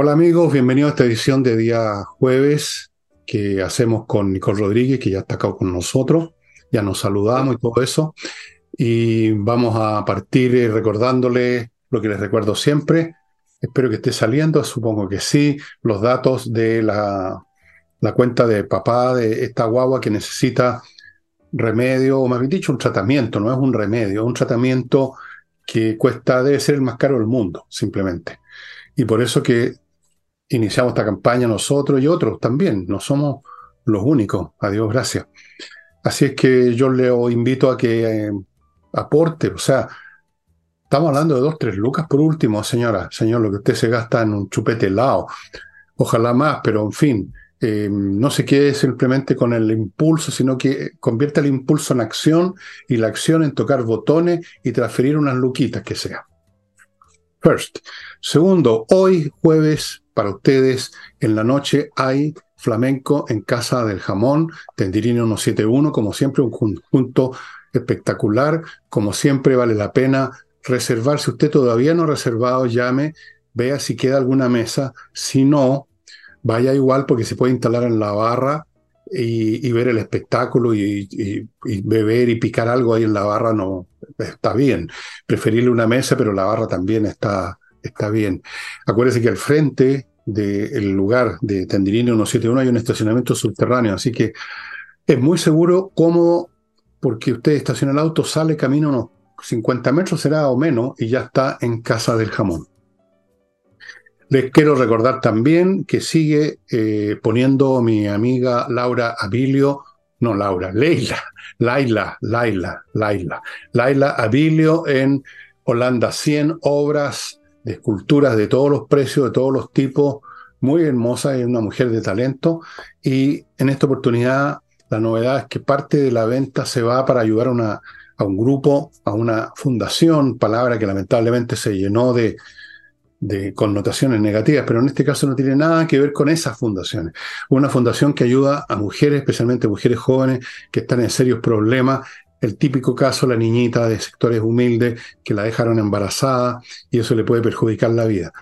Hola amigos, bienvenidos a esta edición de día jueves que hacemos con Nicole Rodríguez, que ya está acá con nosotros, ya nos saludamos y todo eso. Y vamos a partir eh, recordándole lo que les recuerdo siempre. Espero que esté saliendo, supongo que sí, los datos de la, la cuenta de papá de esta guagua que necesita remedio, o más bien dicho, un tratamiento, no es un remedio, un tratamiento que cuesta, debe ser el más caro del mundo, simplemente. Y por eso que iniciamos esta campaña nosotros y otros también. No somos los únicos, a Dios gracias. Así es que yo le invito a que eh, aporte, o sea, estamos hablando de dos, tres lucas por último, señora, señor, lo que usted se gasta en un chupete helado. Ojalá más, pero en fin, eh, no se quede simplemente con el impulso, sino que convierta el impulso en acción y la acción en tocar botones y transferir unas luquitas que sea. First. Segundo, hoy jueves para ustedes. En la noche hay flamenco en Casa del Jamón, Tendirino 171, como siempre un conjunto espectacular, como siempre vale la pena reservar, si usted todavía no ha reservado, llame, vea si queda alguna mesa, si no, vaya igual porque se puede instalar en la barra y, ver el espectáculo y, y, beber y picar algo ahí en la barra no está bien. Preferirle una mesa, pero la barra también está, está bien. Acuérdese que al frente del lugar de Tendirini 171 hay un estacionamiento subterráneo, así que es muy seguro, cómodo, porque usted estaciona el auto, sale, camina unos 50 metros, será o menos, y ya está en Casa del Jamón. Les quiero recordar también que sigue eh, poniendo mi amiga Laura Abilio, no Laura, Leila, Laila, Laila, Laila, Laila Abilio en Holanda 100 obras de esculturas de todos los precios, de todos los tipos, muy hermosa, es una mujer de talento y en esta oportunidad la novedad es que parte de la venta se va para ayudar a, una, a un grupo, a una fundación, palabra que lamentablemente se llenó de, de connotaciones negativas, pero en este caso no tiene nada que ver con esas fundaciones. Una fundación que ayuda a mujeres, especialmente mujeres jóvenes, que están en serios problemas. El típico caso, la niñita de sectores humildes que la dejaron embarazada y eso le puede perjudicar la vida.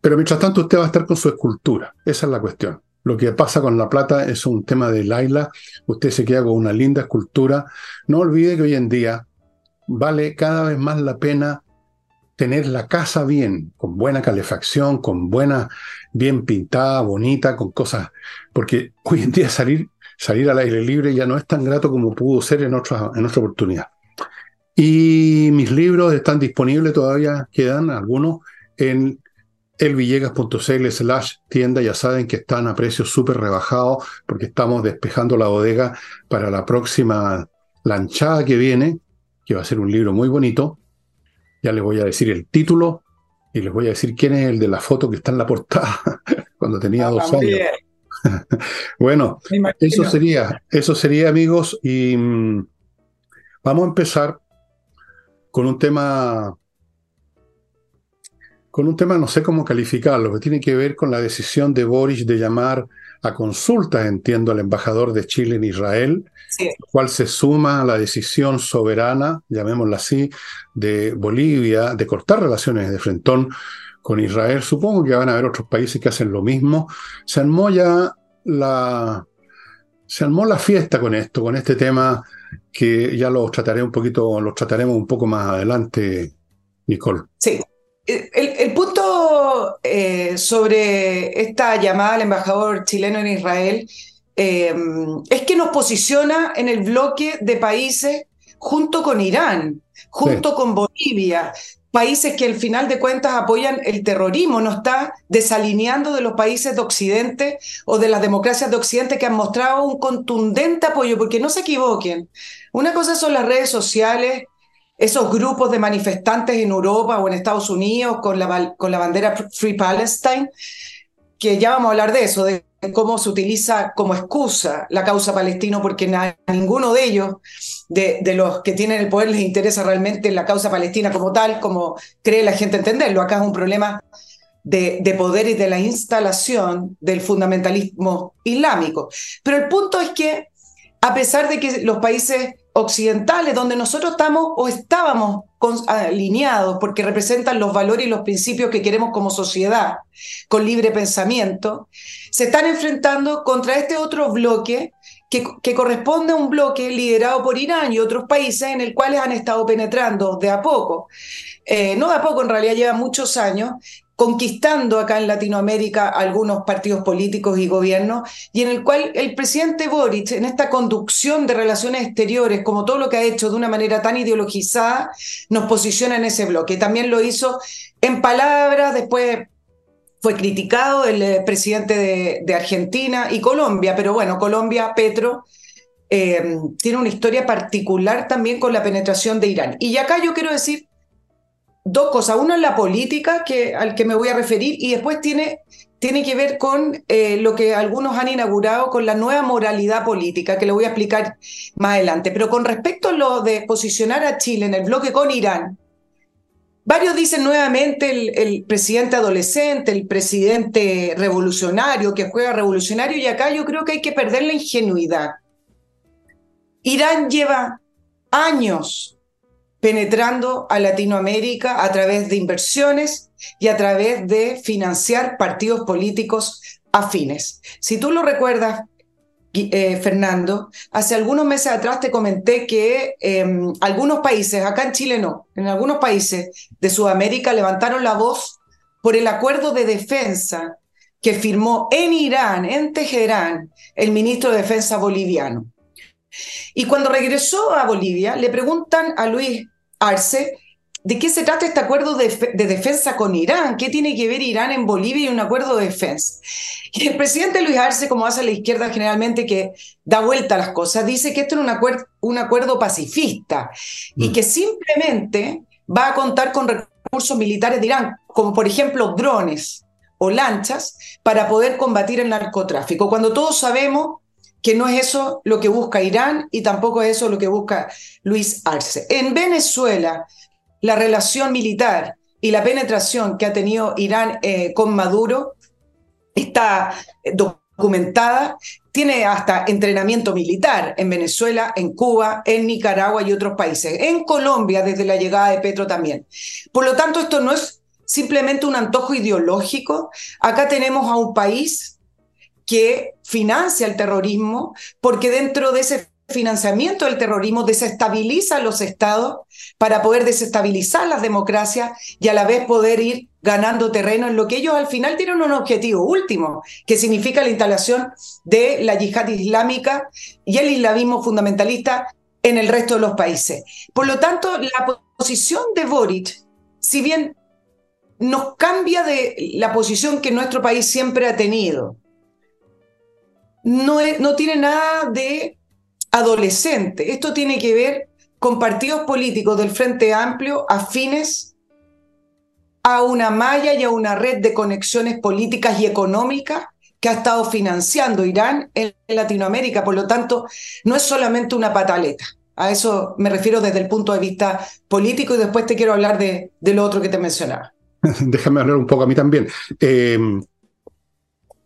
Pero mientras tanto usted va a estar con su escultura. Esa es la cuestión. Lo que pasa con la plata es un tema de Laila. Usted se queda con una linda escultura. No olvide que hoy en día vale cada vez más la pena tener la casa bien, con buena calefacción, con buena, bien pintada, bonita, con cosas, porque hoy en día salir, salir al aire libre ya no es tan grato como pudo ser en otra, en otra oportunidad. Y mis libros están disponibles, todavía quedan algunos, en elvillegas.cl slash tienda, ya saben que están a precios súper rebajados porque estamos despejando la bodega para la próxima lanchada que viene, que va a ser un libro muy bonito, ya les voy a decir el título y les voy a decir quién es el de la foto que está en la portada cuando tenía dos años. bueno, eso sería, eso sería, amigos, y mm, vamos a empezar con un tema, con un tema, no sé cómo calificarlo, que tiene que ver con la decisión de Boris de llamar a consulta, entiendo, al embajador de Chile en Israel, lo cual se suma a la decisión soberana, llamémosla así, de Bolivia de cortar relaciones de frentón con Israel. Supongo que van a haber otros países que hacen lo mismo. Se armó ya la, se armó la fiesta con esto, con este tema que ya lo trataré un poquito, lo trataremos un poco más adelante, Nicole. Sí. El, punto eh, sobre esta llamada al embajador chileno en Israel eh, es que nos posiciona en el bloque de países junto con Irán, junto con Bolivia, países que al final de cuentas apoyan el terrorismo, no está desalineando de los países de Occidente o de las democracias de Occidente que han mostrado un contundente apoyo, porque no se equivoquen. Una cosa son las redes sociales esos grupos de manifestantes en Europa o en Estados Unidos con la, con la bandera Free Palestine, que ya vamos a hablar de eso, de cómo se utiliza como excusa la causa palestina, porque ninguno de ellos, de, los que tienen el poder, les interesa realmente la causa palestina como tal, como cree la gente entenderlo. Acá es un problema de, de poder y de la instalación del fundamentalismo islámico. Pero el punto es que, a pesar de que los países occidentales, donde nosotros estamos o estábamos alineados porque representan los valores y los principios que queremos como sociedad, con libre pensamiento, se están enfrentando contra este otro bloque que, corresponde a un bloque liderado por Irán y otros países en el cual han estado penetrando de a poco. Eh, no de a poco, en realidad lleva muchos años, conquistando acá en Latinoamérica algunos partidos políticos y gobiernos, y en el cual el presidente Boric, en esta conducción de relaciones exteriores, como todo lo que ha hecho de una manera tan ideologizada, nos posiciona en ese bloque. También lo hizo en palabras, después fue criticado el eh, presidente de, Argentina y Colombia, pero bueno, Colombia, Petro, eh, tiene una historia particular también con la penetración de Irán. Y acá yo quiero decir dos cosas. Uno es la política, que, al que me voy a referir, y después tiene, tiene que ver con eh, lo que algunos han inaugurado con la nueva moralidad política, que le voy a explicar más adelante. Pero con respecto a lo de posicionar a Chile en el bloque con Irán, varios dicen nuevamente el, presidente adolescente, el presidente revolucionario, que juega revolucionario, y acá yo creo que hay que perder la ingenuidad. Irán lleva años penetrando a Latinoamérica a través de inversiones y a través de financiar partidos políticos afines. Si tú lo recuerdas, eh, Fernando, hace algunos meses atrás te comenté que em, algunos países, acá en Chile no, en algunos países de Sudamérica levantaron la voz por el acuerdo de defensa que firmó en Irán, en Teherán, el ministro de Defensa boliviano. Y cuando regresó a Bolivia, le preguntan a Luis Arce, ¿de qué se trata este acuerdo de, defensa con Irán? ¿Qué tiene que ver Irán en Bolivia y un acuerdo de defensa? Y el presidente Luis Arce, como hace la izquierda generalmente, que da vuelta a las cosas, dice que esto es un, acuerdo, un acuerdo pacifista y mm. que simplemente va a contar con recursos militares de Irán, como por ejemplo drones o lanchas, para poder combatir el narcotráfico, cuando todos sabemos que no es eso lo que busca Irán y tampoco es eso lo que busca Luis Arce. En Venezuela, la relación militar y la penetración que ha tenido Irán eh, con Maduro está documentada, tiene hasta entrenamiento militar en Venezuela, en Cuba, en Nicaragua y otros países, en Colombia desde la llegada de Petro también. Por lo tanto, esto no es simplemente un antojo ideológico, acá tenemos a un país que financia el terrorismo, porque dentro de ese financiamiento del terrorismo desestabiliza los estados para poder desestabilizar las democracias y a la vez poder ir ganando terreno en lo que ellos al final tienen un objetivo último, que significa la instalación de la yihad islámica y el islamismo fundamentalista en el resto de los países. Por lo tanto, la posición de Boric, si bien nos cambia de la posición que nuestro país siempre ha tenido, no, no tiene nada de adolescente. Esto tiene que ver con partidos políticos del Frente Amplio afines a una malla y a una red de conexiones políticas y económicas que ha estado financiando Irán en Latinoamérica. Por lo tanto, no es solamente una pataleta. A eso me refiero desde el punto de vista político y después te quiero hablar de, lo otro que te mencionaba. Déjame hablar un poco a mí también. Eh,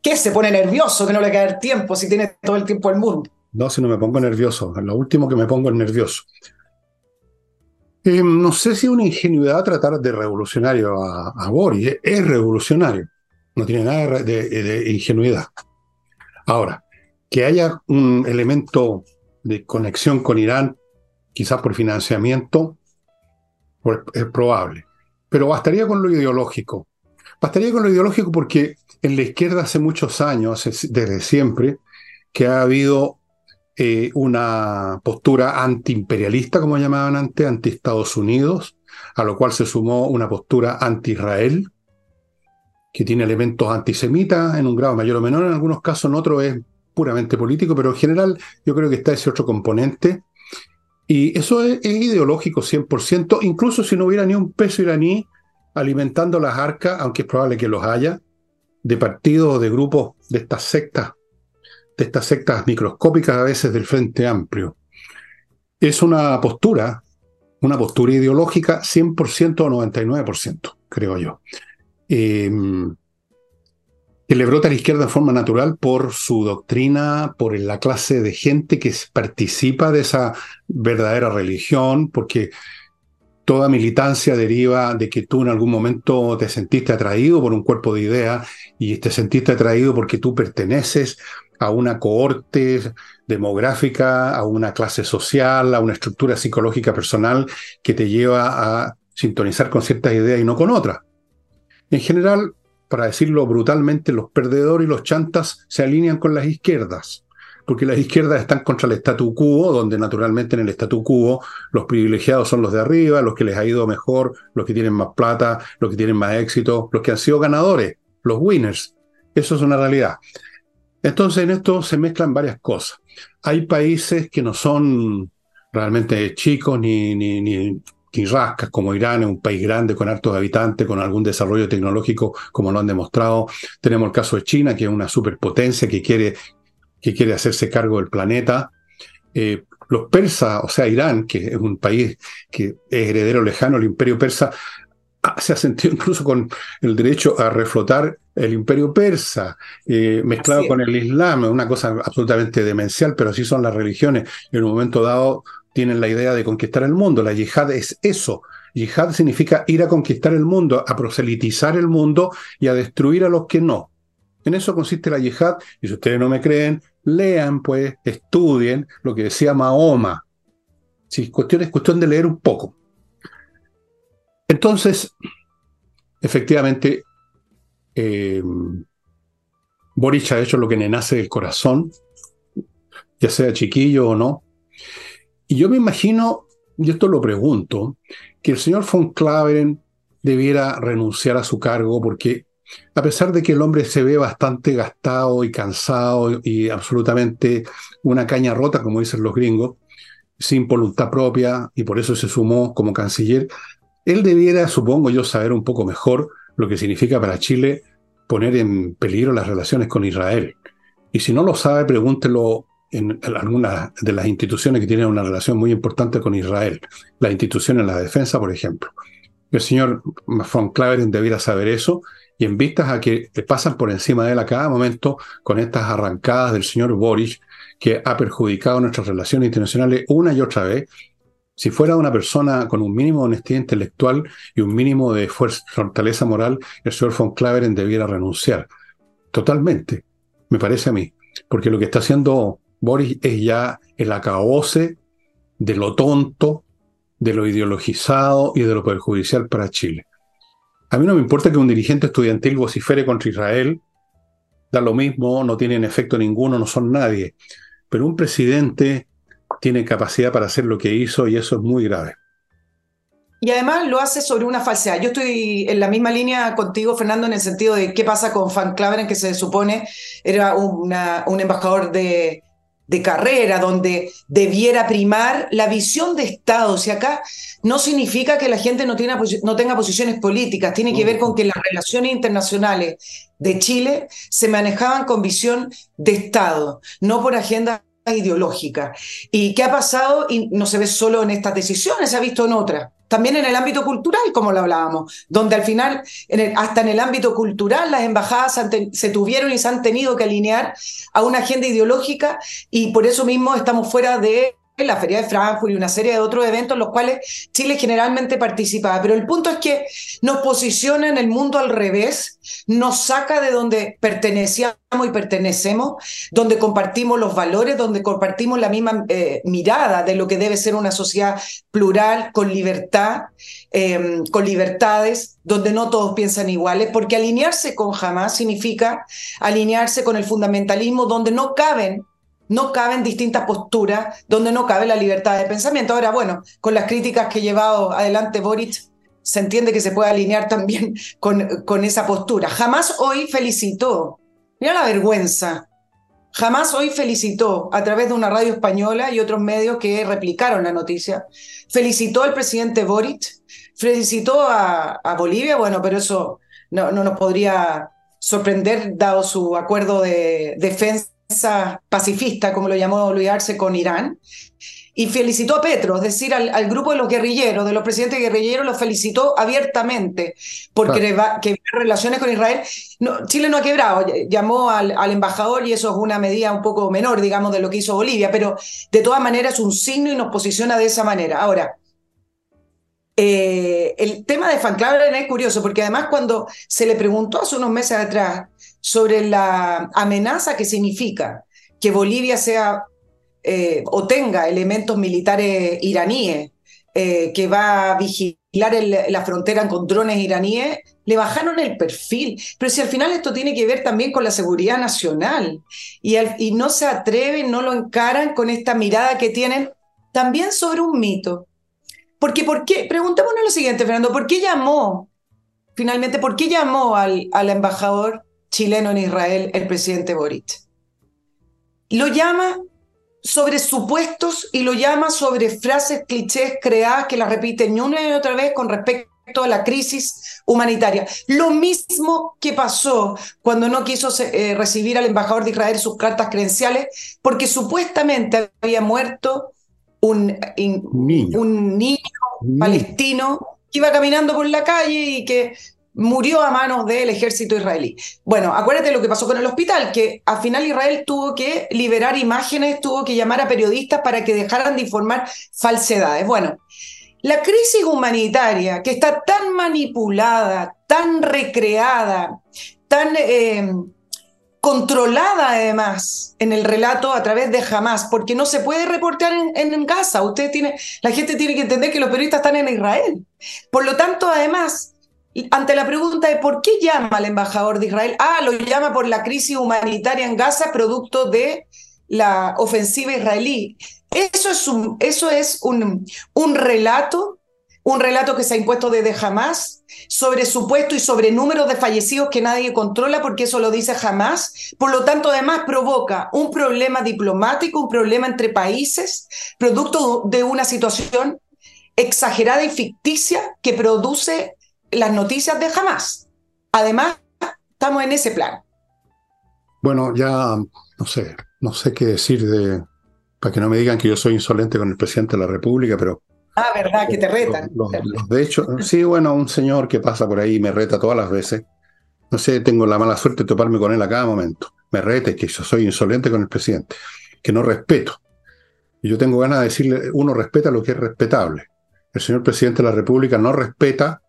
¿Qué se pone nervioso que no le cae el tiempo si tiene todo el tiempo el mundo? No, si no me pongo nervioso. Lo último que me pongo es nervioso. Eh, no sé si es una ingenuidad tratar de revolucionario a, Boris. Es revolucionario. No tiene nada de, ingenuidad. Ahora, que haya un elemento de conexión con Irán, quizás por financiamiento, pues, es probable. Pero bastaría con lo ideológico. Bastaría con lo ideológico porque en la izquierda hace muchos años, desde siempre, que ha habido eh, una postura antiimperialista, como llamaban antes, anti-Estados Unidos, a lo cual se sumó una postura anti-Israel, que tiene elementos antisemitas en un grado mayor o menor, en algunos casos, en otros es puramente político, pero en general yo creo que está ese otro componente. Y eso es, es ideológico 100%, incluso si no hubiera ni un peso iraní alimentando las arcas, aunque es probable que los haya, de partidos o de grupos de estas sectas, de estas sectas microscópicas a veces del Frente Amplio. Es una postura, una postura ideológica 100% o 99%, creo yo. Em, que le brota a la izquierda de forma natural por su doctrina, por la clase de gente que participa de esa verdadera religión, porque toda militancia deriva de que tú en algún momento te sentiste atraído por un cuerpo de ideas y te sentiste atraído porque tú perteneces a una cohorte demográfica, a una clase social, a una estructura psicológica personal que te lleva a sintonizar con ciertas ideas y no con otras. En general, para decirlo brutalmente, los perdedores y los chantas se alinean con las izquierdas, porque las izquierdas están contra el statu quo, donde naturalmente en el statu quo los privilegiados son los de arriba, los que les ha ido mejor, los que tienen más plata, los que tienen más éxito, los que han sido ganadores, los winners. Eso es una realidad. Entonces en esto se mezclan varias cosas. Hay países que no son realmente chicos ni, ni, ni rascas, como Irán, es un país grande con hartos habitantes, con algún desarrollo tecnológico, como lo han demostrado. Tenemos el caso de China, que es una superpotencia que quiere, que quiere hacerse cargo del planeta. Eh, los persas, o sea, Irán, que es un país que es heredero lejano del imperio persa, ah, se ha sentido incluso con el derecho a reflotar el imperio persa, eh, mezclado con el Islam, una cosa absolutamente demencial, pero así son las religiones. En un momento dado tienen la idea de conquistar el mundo. La yihad es eso. Yihad significa ir a conquistar el mundo, a proselitizar el mundo y a destruir a los que no. En eso consiste la yihad, y si ustedes no me creen, lean, pues, estudien lo que decía Mahoma. Si cuestión es cuestión de leer un poco. Entonces, efectivamente, eh, ha hecho lo que le nace del corazón, ya sea chiquillo o no, y yo me imagino, y esto lo pregunto, que el señor von Claveren debiera renunciar a su cargo porque a pesar de que el hombre se ve bastante gastado y cansado y absolutamente una caña rota, como dicen los gringos, sin voluntad propia y por eso se sumó como canciller, él debiera, supongo yo, saber un poco mejor lo que significa para Chile poner en peligro las relaciones con Israel. Y si no lo sabe, pregúntelo en algunas de las instituciones que tienen una relación muy importante con Israel, las instituciones en la defensa, por ejemplo. El señor von Claveren debiera saber eso y en vistas a que pasan por encima de él a cada momento con estas arrancadas del señor Boris, que ha perjudicado nuestras relaciones internacionales una y otra vez, si fuera una persona con un mínimo de honestidad intelectual y un mínimo de fuerza, fortaleza moral, el señor von Claveren debiera renunciar. Totalmente, me parece a mí. Porque lo que está haciendo Boris es ya el acabose de lo tonto, de lo ideologizado y de lo perjudicial para Chile. A mí no me importa que un dirigente estudiantil vocifere contra Israel, da lo mismo, no tienen efecto ninguno, no son nadie. Pero un presidente tiene capacidad para hacer lo que hizo y eso es muy grave. Y además lo hace sobre una falsedad. Yo estoy en la misma línea contigo, Fernando, en el sentido de qué pasa con Van Claveren, que se supone era un embajador de, de carrera, donde debiera primar la visión de Estado. Si acá no significa que la gente no, no tenga posiciones políticas, tiene que ver con que las relaciones internacionales de Chile se manejaban con visión de Estado, no por agenda ideológica. ¿Y qué ha pasado? Y no se ve solo en estas decisiones, se ha visto en otras también en el ámbito cultural, como lo hablábamos, donde al final, hasta en el ámbito cultural, las embajadas se tuvieron y se han tenido que alinear a una agenda ideológica y por eso mismo estamos fuera de la Feria de Frankfurt y una serie de otros eventos en los cuales Chile generalmente participaba. Pero el punto es que nos posiciona en el mundo al revés, nos saca de donde pertenecíamos y pertenecemos, donde compartimos los valores, donde compartimos la misma eh, mirada de lo que debe ser una sociedad plural, con libertad, em, con libertades, donde no todos piensan iguales, porque alinearse con jamás significa alinearse con el fundamentalismo donde no caben no caben distintas posturas, donde no cabe la libertad de pensamiento. Ahora, bueno, con las críticas que ha llevado adelante Boric, se entiende que se puede alinear también con, con esa postura. Jamás hoy felicitó, mira la vergüenza, jamás hoy felicitó a través de una radio española y otros medios que replicaron la noticia, felicitó al presidente Boric, felicitó a, Bolivia, bueno, pero eso no, no nos podría sorprender dado su acuerdo de defensa pacifista, como lo llamó Luis Arce, con Irán. y felicitó a Petro, es decir, al, grupo de los guerrilleros, de los presidentes guerrilleros, los felicitó abiertamente porque que relaciones con Israel. No, Chile no ha quebrado, llamó al, embajador y eso es una medida un poco menor, digamos, de lo que hizo Bolivia, pero de todas maneras es un signo y nos posiciona de esa manera. Ahora, eh, el tema de Van es curioso porque además cuando se le preguntó hace unos meses atrás sobre la amenaza que significa que Bolivia sea eh, o tenga elementos militares iraníes eh, que va a vigilar la frontera con drones iraníes, le bajaron el perfil. Pero si al final esto tiene que ver también con la seguridad nacional y, y no se atreven, no lo encaran con esta mirada que tienen también sobre un mito. Porque, ¿por qué? Preguntémonos lo siguiente, Fernando, ¿por qué llamó, finalmente, por qué llamó al, al embajador chileno en Israel el presidente Boric? Lo llama sobre supuestos y lo llama sobre frases clichés creadas que las repiten una y otra vez con respecto a la crisis humanitaria. Lo mismo que pasó cuando no quiso eh, recibir al embajador de Israel sus cartas credenciales, porque supuestamente había muerto un, niño. un niño palestino que iba caminando por la calle y que murió a manos del ejército israelí. Bueno, acuérdate lo que pasó con el hospital, que al final Israel tuvo que liberar imágenes, tuvo que llamar a periodistas para que dejaran de informar falsedades. Bueno, la crisis humanitaria que está tan manipulada, tan recreada, tan eh, controlada además en el relato a través de Hamas, porque no se puede reportar en, en Gaza. Usted tiene, la gente tiene que entender que los periodistas están en Israel. Por lo tanto, además, ante la pregunta de por qué llama al embajador de Israel, ah, lo llama por la crisis humanitaria en Gaza, producto de la ofensiva israelí. Eso es un, eso es un, un relato, un relato que se ha impuesto desde Hamas sobre supuesto y sobre números de fallecidos que nadie controla porque eso lo dice Hamas. Por lo tanto, además provoca un problema diplomático, un problema entre países, producto de una situación exagerada y ficticia que produce las noticias de jamás. Además, estamos en ese plan. Bueno, ya no sé, no sé qué decir de, para que no me digan que yo soy insolente con el presidente de la República, pero... Ah, verdad, que te retan. de hecho, sí, bueno, un señor que pasa por ahí me reta todas las veces. No sé, tengo la mala suerte de toparme con él a cada momento. Me rete que yo soy insolente con el presidente, que no respeto. Y yo tengo ganas de decirle, uno respeta lo que es respetable. El señor presidente de la República no respeta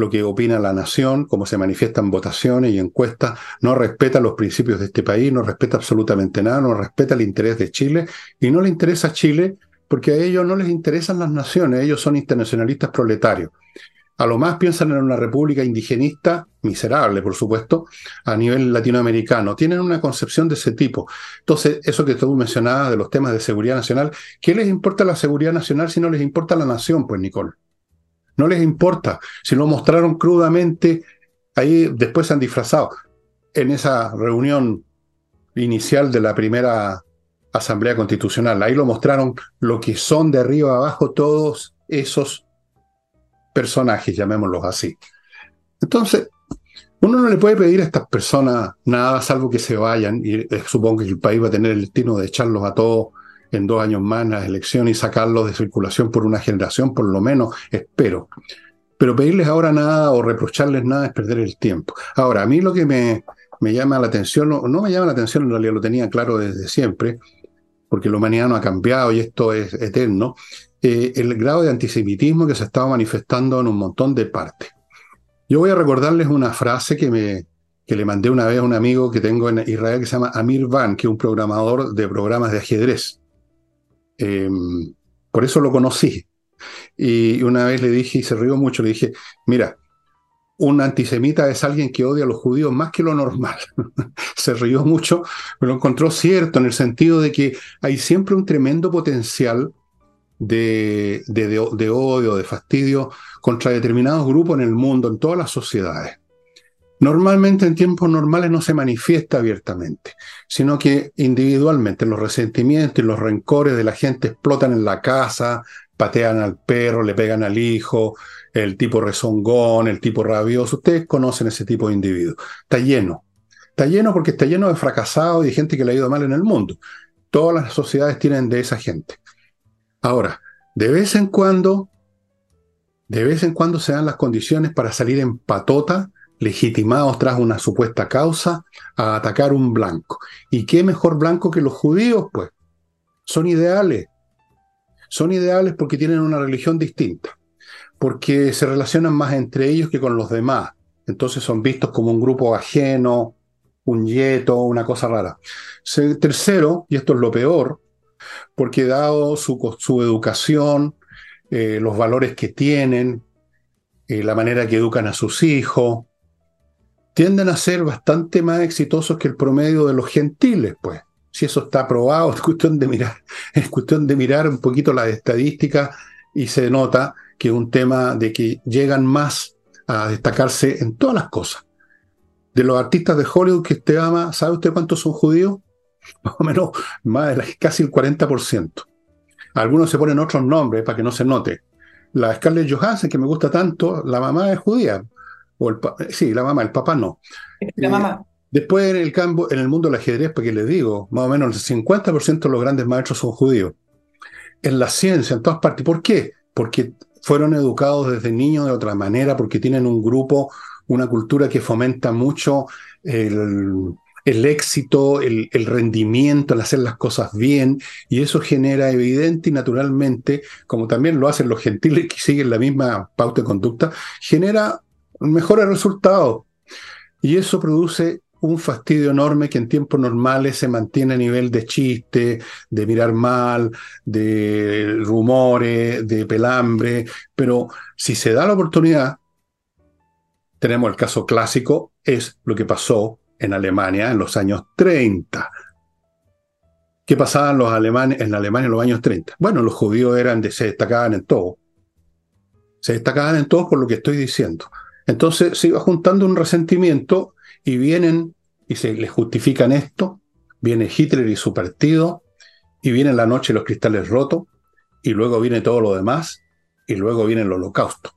lo que opina la nación, cómo se manifiesta en votaciones y encuestas, no respeta los principios de este país, no respeta absolutamente nada, no respeta el interés de Chile y no le interesa a Chile porque a ellos no les interesan las naciones, ellos son internacionalistas proletarios. A lo más piensan en una república indigenista, miserable por supuesto, a nivel latinoamericano. Tienen una concepción de ese tipo. Entonces, eso que tú mencionabas de los temas de seguridad nacional, ¿qué les importa la seguridad nacional si no les importa la nación? Pues, Nicole. No les importa. Si lo mostraron crudamente, ahí después se han disfrazado. En esa reunión inicial de la primera Asamblea Constitucional, ahí lo mostraron lo que son de arriba abajo todos esos personajes, llamémoslos así. Entonces, uno no le puede pedir a estas personas nada salvo que se vayan, y eh, supongo que el país va a tener el destino de echarlos a todos en dos años más las elecciones y sacarlos de circulación por una generación, por lo menos, espero. Pero pedirles ahora nada o reprocharles nada es perder el tiempo. Ahora, a mí lo que me, me llama la atención, no, no, me llama la atención, en realidad lo tenía claro desde siempre, porque la humanidad no ha cambiado y esto es eterno, eh, el grado de antisemitismo que se estaba manifestando en un montón de partes. Yo voy a recordarles una frase que me, que le mandé una vez a un amigo que tengo en Israel que se llama Amir Van, que es un programador de programas de ajedrez. Em, por eso lo conocí. Y una vez le dije, y se rió mucho, le dije, mira, un antisemita es alguien que odia a los judíos más que lo normal. se rió mucho, pero lo encontró cierto en el sentido de que hay siempre un tremendo potencial de, de odio, de fastidio contra determinados grupos en el mundo, en todas las sociedades. Normalmente en tiempos normales no se manifiesta abiertamente, sino que individualmente los resentimientos y los rencores de la gente explotan en la casa, patean al perro, le pegan al hijo, el tipo rezongón, el tipo rabioso. Ustedes conocen ese tipo de individuos. Está lleno. Está lleno porque está lleno de fracasados y de gente que le ha ido mal en el mundo. Todas las sociedades tienen de esa gente. Ahora, de vez en cuando, de vez en cuando se dan las condiciones para salir en patota, legitimados tras una supuesta causa, a atacar un blanco. ¿Y qué mejor blanco que los judíos? Pues son ideales. Son ideales porque tienen una religión distinta, porque se relacionan más entre ellos que con los demás. Entonces son vistos como un grupo ajeno, un yeto, una cosa rara. Tercero, y esto es lo peor, porque dado su, su educación, eh, los valores que tienen, eh, la manera que educan a sus hijos, tienden a ser bastante más exitosos que el promedio de los gentiles, pues. Si eso está probado, es cuestión de mirar, es cuestión de mirar un poquito las estadísticas y se nota que es un tema de que llegan más a destacarse en todas las cosas. De los artistas de Hollywood que usted ama, ¿sabe usted cuántos son judíos? Más o menos, más de casi el 40%. Algunos se ponen otros nombres para que no se note. La Scarlett Johansson, que me gusta tanto, la mamá es judía. O el, sí, la mamá, el papá no. La mamá. Eh, después en el campo, en el mundo del ajedrez, para que les digo, más o menos el 50% de los grandes maestros son judíos. En la ciencia, en todas partes. ¿Por qué? Porque fueron educados desde niños de otra manera, porque tienen un grupo, una cultura que fomenta mucho el, éxito, el, el, rendimiento, el hacer las cosas bien, y eso genera evidente y naturalmente, como también lo hacen los gentiles que siguen la misma pauta de conducta, genera mejores resultados. Y eso produce un fastidio enorme que en tiempos normales se mantiene a nivel de chiste, de mirar mal, de rumores, de pelambre, pero si se da la oportunidad, tenemos el caso clásico, es lo que pasó en Alemania en los años 30. ¿Qué pasaba en, los alemanes, en Alemania en los años 30? Bueno, los judíos eran se destacaban en todo. Se destacaban en todo por lo que estoy diciendo. Entonces se iba juntando un resentimiento y vienen y se les justifican esto, viene Hitler y su partido, y viene la noche los cristales rotos, y luego viene todo lo demás, y luego viene el holocausto.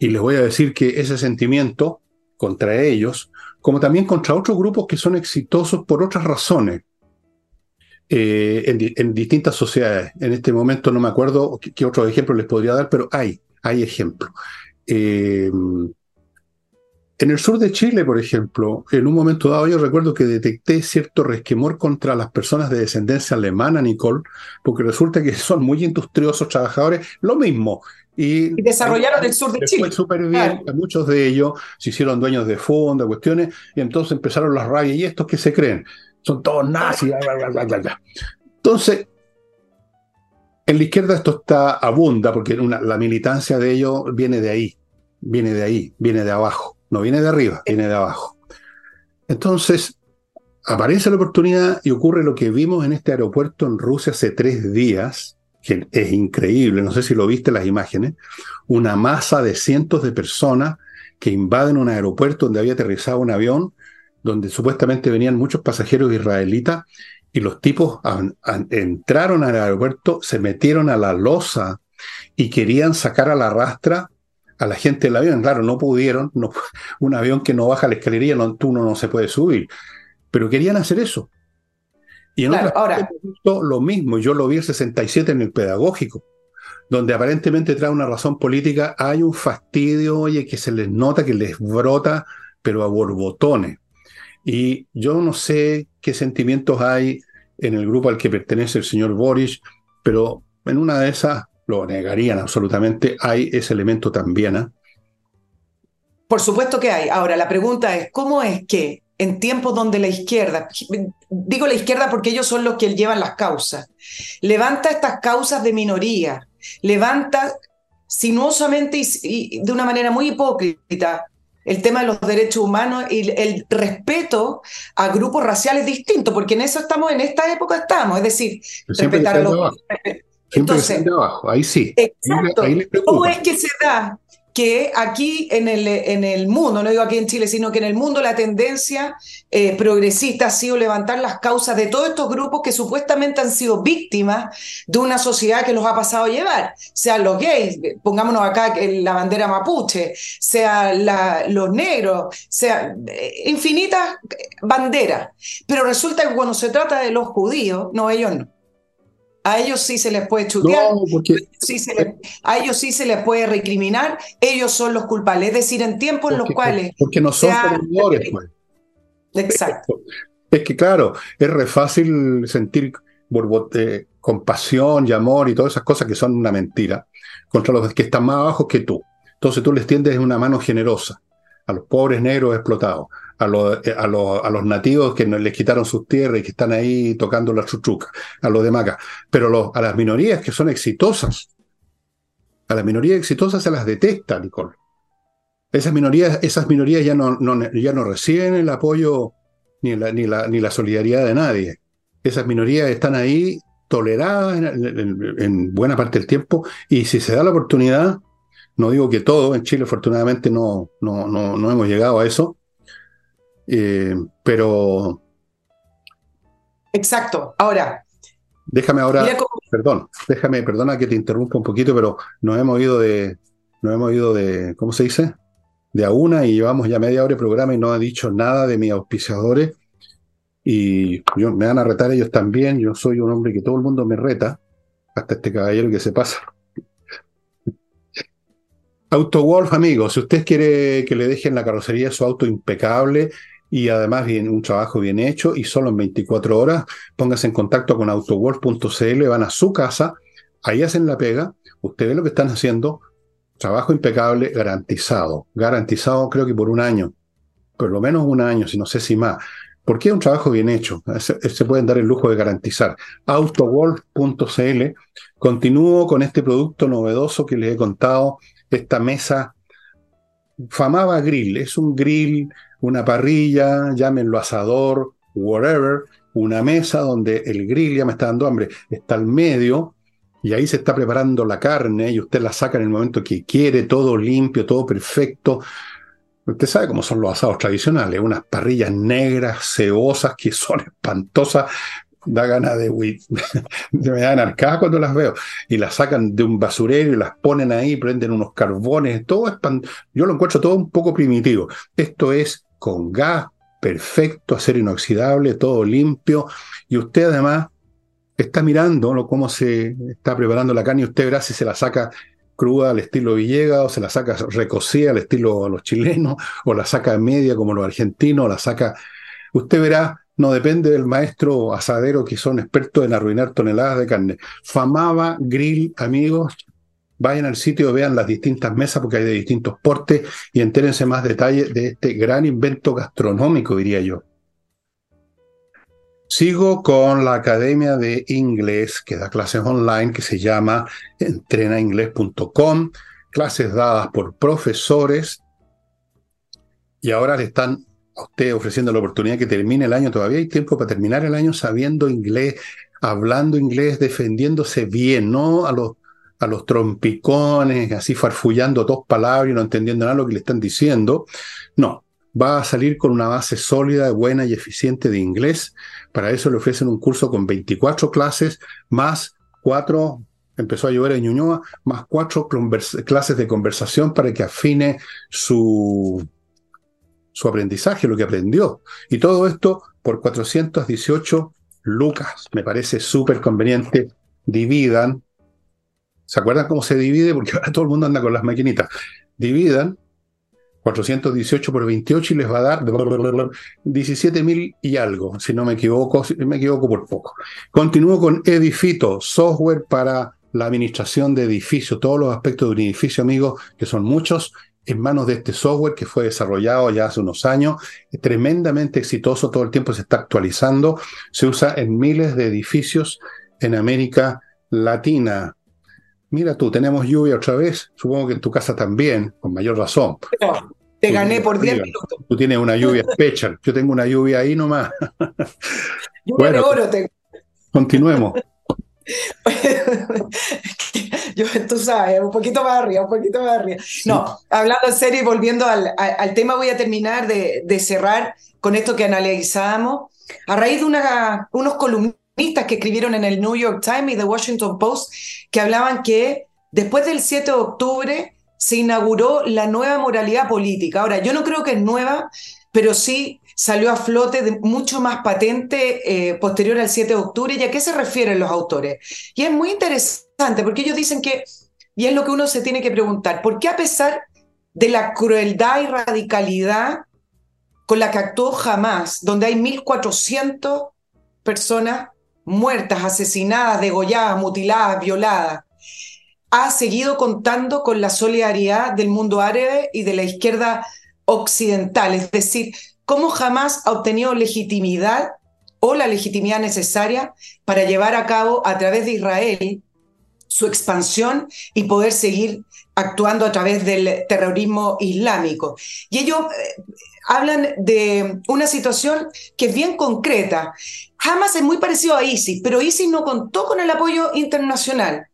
Y les voy a decir que ese sentimiento contra ellos, como también contra otros grupos que son exitosos por otras razones, eh, en, distintas sociedades. En este momento no me acuerdo qué, otros ejemplos les podría dar, pero hay, hay ejemplos. Eh, en el sur de Chile, por ejemplo, en un momento dado yo recuerdo que detecté cierto resquemor contra las personas de descendencia alemana, Nicole, porque resulta que son muy industriosos, trabajadores, lo mismo. Y, desarrollaron el sur de Chile. Fue súper bien, muchos de ellos se hicieron dueños de fondos, cuestiones, y entonces empezaron las rabias, ¿y estos qué se creen? Son todos nazis, Entonces, en la izquierda esto está abunda, porque la militancia de ellos viene de ahí, viene de ahí, viene de abajo, no viene de arriba, viene de abajo. Entonces, aparece la oportunidad y ocurre lo que vimos en este aeropuerto en Rusia hace tres días, que es increíble, no sé si lo viste las imágenes, una masa de cientos de personas que invaden un aeropuerto donde había aterrizado un avión, donde supuestamente venían muchos pasajeros israelitas y los tipos entraron al aeropuerto, se metieron a la losa y querían sacar a la rastra a la gente del avión. Claro, no pudieron, no, un avión que no baja la escalería, no, uno no se puede subir, pero querían hacer eso. Y en claro, ahora lo mismo, yo lo vi el 67 en el pedagógico, donde aparentemente trae una razón política, hay un fastidio, oye, que se les nota, que les brota, pero a borbotones. Y yo no sé qué sentimientos hay en el grupo al que pertenece el señor Boris, pero en una de esas lo negarían absolutamente, hay ese elemento también. ¿eh? Por supuesto que hay. Ahora, la pregunta es, ¿cómo es que en tiempos donde la izquierda, digo la izquierda porque ellos son los que llevan las causas, levanta estas causas de minoría, levanta sinuosamente y de una manera muy hipócrita el tema de los derechos humanos y el respeto a grupos raciales distintos, porque en eso estamos, en esta época estamos, es decir, respetar a los... Entonces, abajo, ahí sí. Exacto. ¿Cómo es que se da que aquí en el, en el mundo, no digo aquí en Chile, sino que en el mundo la tendencia eh, progresista ha sido levantar las causas de todos estos grupos que supuestamente han sido víctimas de una sociedad que los ha pasado a llevar, sean los gays, pongámonos acá la bandera mapuche, sean los negros, sea eh, infinitas banderas. Pero resulta que cuando se trata de los judíos, no, ellos no a ellos sí se les puede chutear, a ellos sí se les puede recriminar, ellos son los culpables, es decir, en tiempos en los cuales... Porque no son perdedores, pues. Exacto. Es que claro, es re fácil sentir eh, compasión y amor y todas esas cosas que son una mentira contra los que están más abajo que tú. Entonces tú les tiendes una mano generosa a los pobres negros explotados, a los, eh, a a los nativos que les quitaron sus tierras y que están ahí tocando la chuchuca, a los de Maca, pero a las minorías que son exitosas, a las minorías exitosas se las detesta, Nicole. Esas minorías, esas minorías ya no, ya no reciben el apoyo ni la, ni, la, ni la solidaridad de nadie. Esas minorías están ahí toleradas en, buena parte del tiempo y si se da la oportunidad, no digo que todo, en Chile afortunadamente no, no, no, no hemos llegado a eso, eh, pero... Exacto. Ahora. Déjame ahora, perdón, déjame, perdona que te interrumpa un poquito, pero nos hemos ido de, nos hemos ido de, ¿cómo se dice? De a una y llevamos ya media hora de programa y no ha dicho nada de mis auspiciadores. Y yo, me van a retar ellos también. Yo soy un hombre que todo el mundo me reta, hasta este caballero que se pasa. AutoWolf, amigos, si usted quiere que le dejen la carrocería su auto impecable, y además bien, un trabajo bien hecho y solo en 24 horas, póngase en contacto con autoworld.cl, van a su casa, ahí hacen la pega, usted ve lo que están haciendo, trabajo impecable, garantizado, garantizado creo que por un año, por lo menos un año, si no sé si más. ¿Por qué un trabajo bien hecho? Se, pueden dar el lujo de garantizar. Autoworld.cl. Continúo con este producto novedoso que les he contado, esta mesa Famaba Grill. Es un grill una parrilla, llámenlo asador, whatever, una mesa donde el grill, ya me está dando hambre, está al medio y ahí se está preparando la carne y usted la saca en el momento que quiere, todo limpio, todo perfecto. Usted sabe cómo son los asados tradicionales, unas parrillas negras, cebosas, que son espantosas, da ganas de, de me dan arcadas cuando las veo. Y las sacan de un basurero y las ponen ahí, prenden unos carbones, todo Yo lo encuentro todo un poco primitivo. Esto es con gas, perfecto, acero inoxidable, todo limpio, y usted además está mirando cómo se está preparando la carne y usted verá si se la saca cruda al estilo Villegas, o se la saca recocida al estilo los chilenos, o la saca media como los argentinos, o la saca... Usted verá, no depende del maestro asadero que son expertos en arruinar toneladas de carne. Famaba Grill, amigos, Vayan al sitio, vean las distintas mesas porque hay de distintos portes y entérense más detalles de este gran invento gastronómico, diría yo. Sigo con la Academia de Inglés que da clases online que se llama entrenainglés.com, clases dadas por profesores y ahora le están a usted ofreciendo la oportunidad que termine el año. Todavía hay tiempo para terminar el año sabiendo inglés, hablando inglés, defendiéndose bien, no a los a los trompicones, así farfullando dos palabras y no entendiendo nada de lo que le están diciendo. No, va a salir con una base sólida, buena y eficiente de inglés. Para eso le ofrecen un curso con 24 clases, más cuatro, empezó a llover en Ñuñoa, más cuatro clases de conversación para que afine su, su aprendizaje, lo que aprendió. Y todo esto por 418 lucas. Me parece súper conveniente. Dividan ¿Se acuerdan cómo se divide? Porque ahora todo el mundo anda con las maquinitas. Dividan 418 por 28 y les va a dar 17 mil y algo, si no me equivoco, si me equivoco por poco. Continúo con Edifito, software para la administración de edificios, todos los aspectos de un edificio, amigos, que son muchos, en manos de este software que fue desarrollado ya hace unos años, es tremendamente exitoso, todo el tiempo se está actualizando, se usa en miles de edificios en América Latina. Mira tú, tenemos lluvia otra vez. Supongo que en tu casa también, con mayor razón. te gané por 10 minutos. Tú tienes una lluvia especial. Yo tengo una lluvia ahí nomás. Oro tengo. Continuemos. Yo, tú sabes, un poquito más arriba, un poquito más arriba. No, hablando en serio y volviendo al, al, tema, voy a terminar de, de, cerrar con esto que analizamos. A raíz de una, unos columnistas que escribieron en el New York Times y The Washington Post que hablaban que después del 7 de octubre se inauguró la nueva moralidad política. Ahora, yo no creo que es nueva, pero sí salió a flote mucho más patente eh, posterior al 7 de octubre. ¿Y a qué se refieren los autores? Y es muy interesante porque ellos dicen que, y es lo que uno se tiene que preguntar, ¿por qué a pesar de la crueldad y radicalidad con la que actuó jamás, donde hay 1.400 personas muertas, asesinadas, degolladas, mutiladas, violadas, ha seguido contando con la solidaridad del mundo árabe y de la izquierda occidental, es decir, cómo jamás ha obtenido legitimidad o la legitimidad necesaria para llevar a cabo a través de Israel su expansión y poder seguir actuando a través del terrorismo islámico. Y ellos eh, hablan de una situación que es bien concreta. Hamas es muy parecido a ISIS, pero ISIS no contó con el apoyo internacional.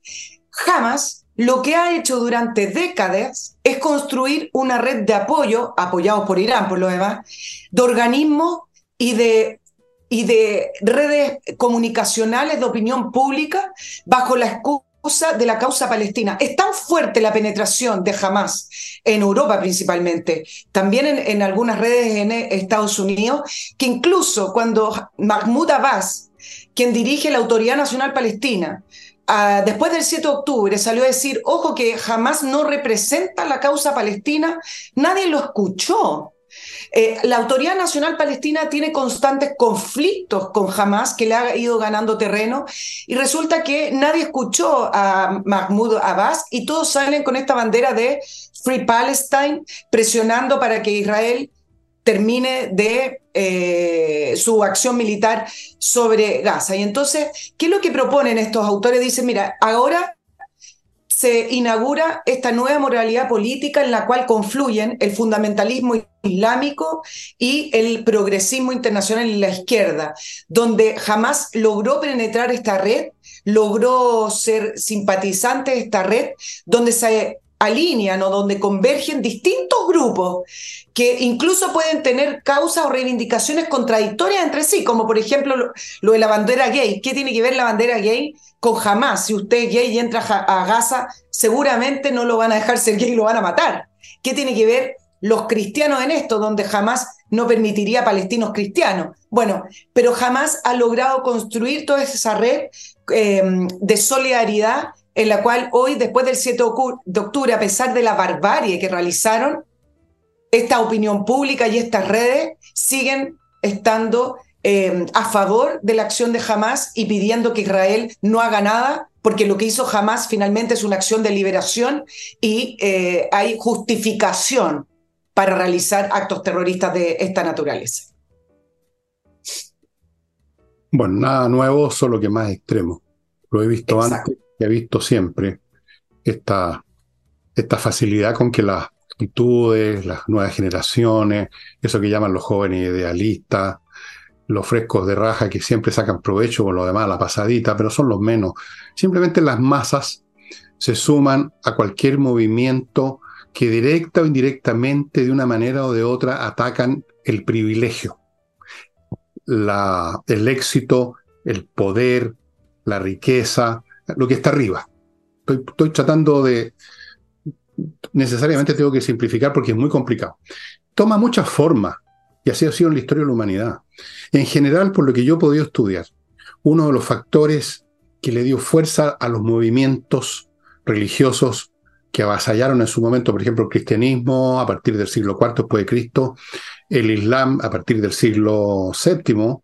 Hamas lo que ha hecho durante décadas es construir una red de apoyo, apoyados por Irán por lo demás, de organismos y de, y de redes comunicacionales de opinión pública bajo la excusa de la causa palestina. Es tan fuerte la penetración de Hamas en Europa principalmente, también en, algunas redes en Estados Unidos, que incluso cuando Mahmoud Abbas, quien dirige la Autoridad Nacional Palestina, ah, después del 7 de octubre salió a decir, ojo que Hamas no representa la causa palestina, nadie lo escuchó. Eh, la Autoridad Nacional Palestina tiene constantes conflictos con Hamas, que le ha ido ganando terreno, y resulta que nadie escuchó a Mahmoud Abbas y todos salen con esta bandera de Free Palestine, presionando para que Israel termine de eh, su acción militar sobre Gaza. Y entonces, ¿qué es lo que proponen estos autores? Dicen, mira, ahora se inaugura esta nueva moralidad política en la cual confluyen el fundamentalismo islámico y el progresismo internacional en la izquierda, donde jamás logró penetrar esta red, logró ser simpatizante de esta red, donde se alinean o donde convergen distintos grupos que incluso pueden tener causas o reivindicaciones contradictorias entre sí, como por ejemplo lo, de la bandera gay. ¿Qué tiene que ver la bandera gay con jamás? Si usted es gay y entra a Gaza, seguramente no lo van a dejar ser gay y lo van a matar. ¿Qué tiene que ver los cristianos en esto, donde jamás no permitiría palestinos cristianos? Bueno, pero jamás ha logrado construir toda esa red eh, de solidaridad en la cual hoy, después del 7 de octubre, a pesar de la barbarie que realizaron, esta opinión pública y estas redes siguen estando eh, a favor de la acción de Hamas y pidiendo que Israel no haga nada, porque lo que hizo Hamas finalmente es una acción de liberación y eh, hay justificación para realizar actos terroristas de esta naturaleza. Bueno, nada nuevo, solo que más extremo. Lo he visto antes he visto siempre esta, esta facilidad con que las actitudes, las nuevas generaciones, eso que llaman los jóvenes idealistas, los frescos de raja que siempre sacan provecho con lo demás, la pasadita, pero son los menos. Simplemente las masas se suman a cualquier movimiento que directa o indirectamente, de una manera o de otra, atacan el privilegio, la, el éxito, el poder, la riqueza, lo que está arriba. Estoy, tratando de... Necesariamente tengo que simplificar porque es muy complicado. Toma muchas formas y así ha sido en la historia de la humanidad. En general, por lo que yo he podido estudiar, uno de los factores que le dio fuerza a los movimientos religiosos que avasallaron en su momento, por ejemplo, el cristianismo a partir del siglo IV después de Cristo, el Islam a partir del siglo VII,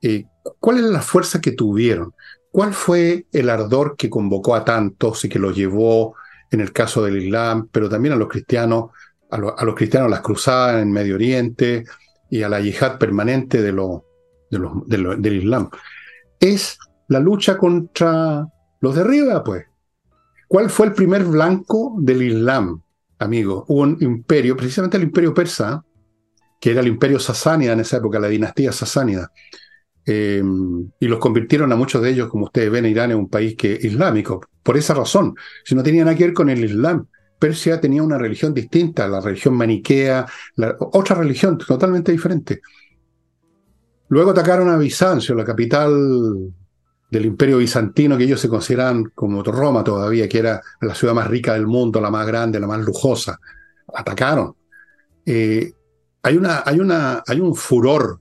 eh, ¿cuál es la fuerza que tuvieron? ¿Cuál fue el ardor que convocó a tantos y que los llevó, en el caso del Islam, pero también a los cristianos, a, los cristianos las cruzadas en Medio Oriente y a la yihad permanente de del Islam? Es la lucha contra los de arriba, pues. ¿Cuál fue el primer blanco del Islam, amigo? Un imperio, precisamente el imperio persa, que era el imperio sasánida en esa época, la dinastía sasánida Em, y los convirtieron a muchos de ellos, como ustedes ven, Irán es un país que, islámico. Por esa razón, si no tenía nada que ver con el Islam, Persia tenía una religión distinta, la religión maniquea, otra religión totalmente diferente. Luego atacaron a Bizancio, la capital del imperio bizantino, que ellos se consideran como Roma todavía, que era la ciudad más rica del mundo, la más grande, la más lujosa. Atacaron. Eh, hay, una, hay, una, hay un furor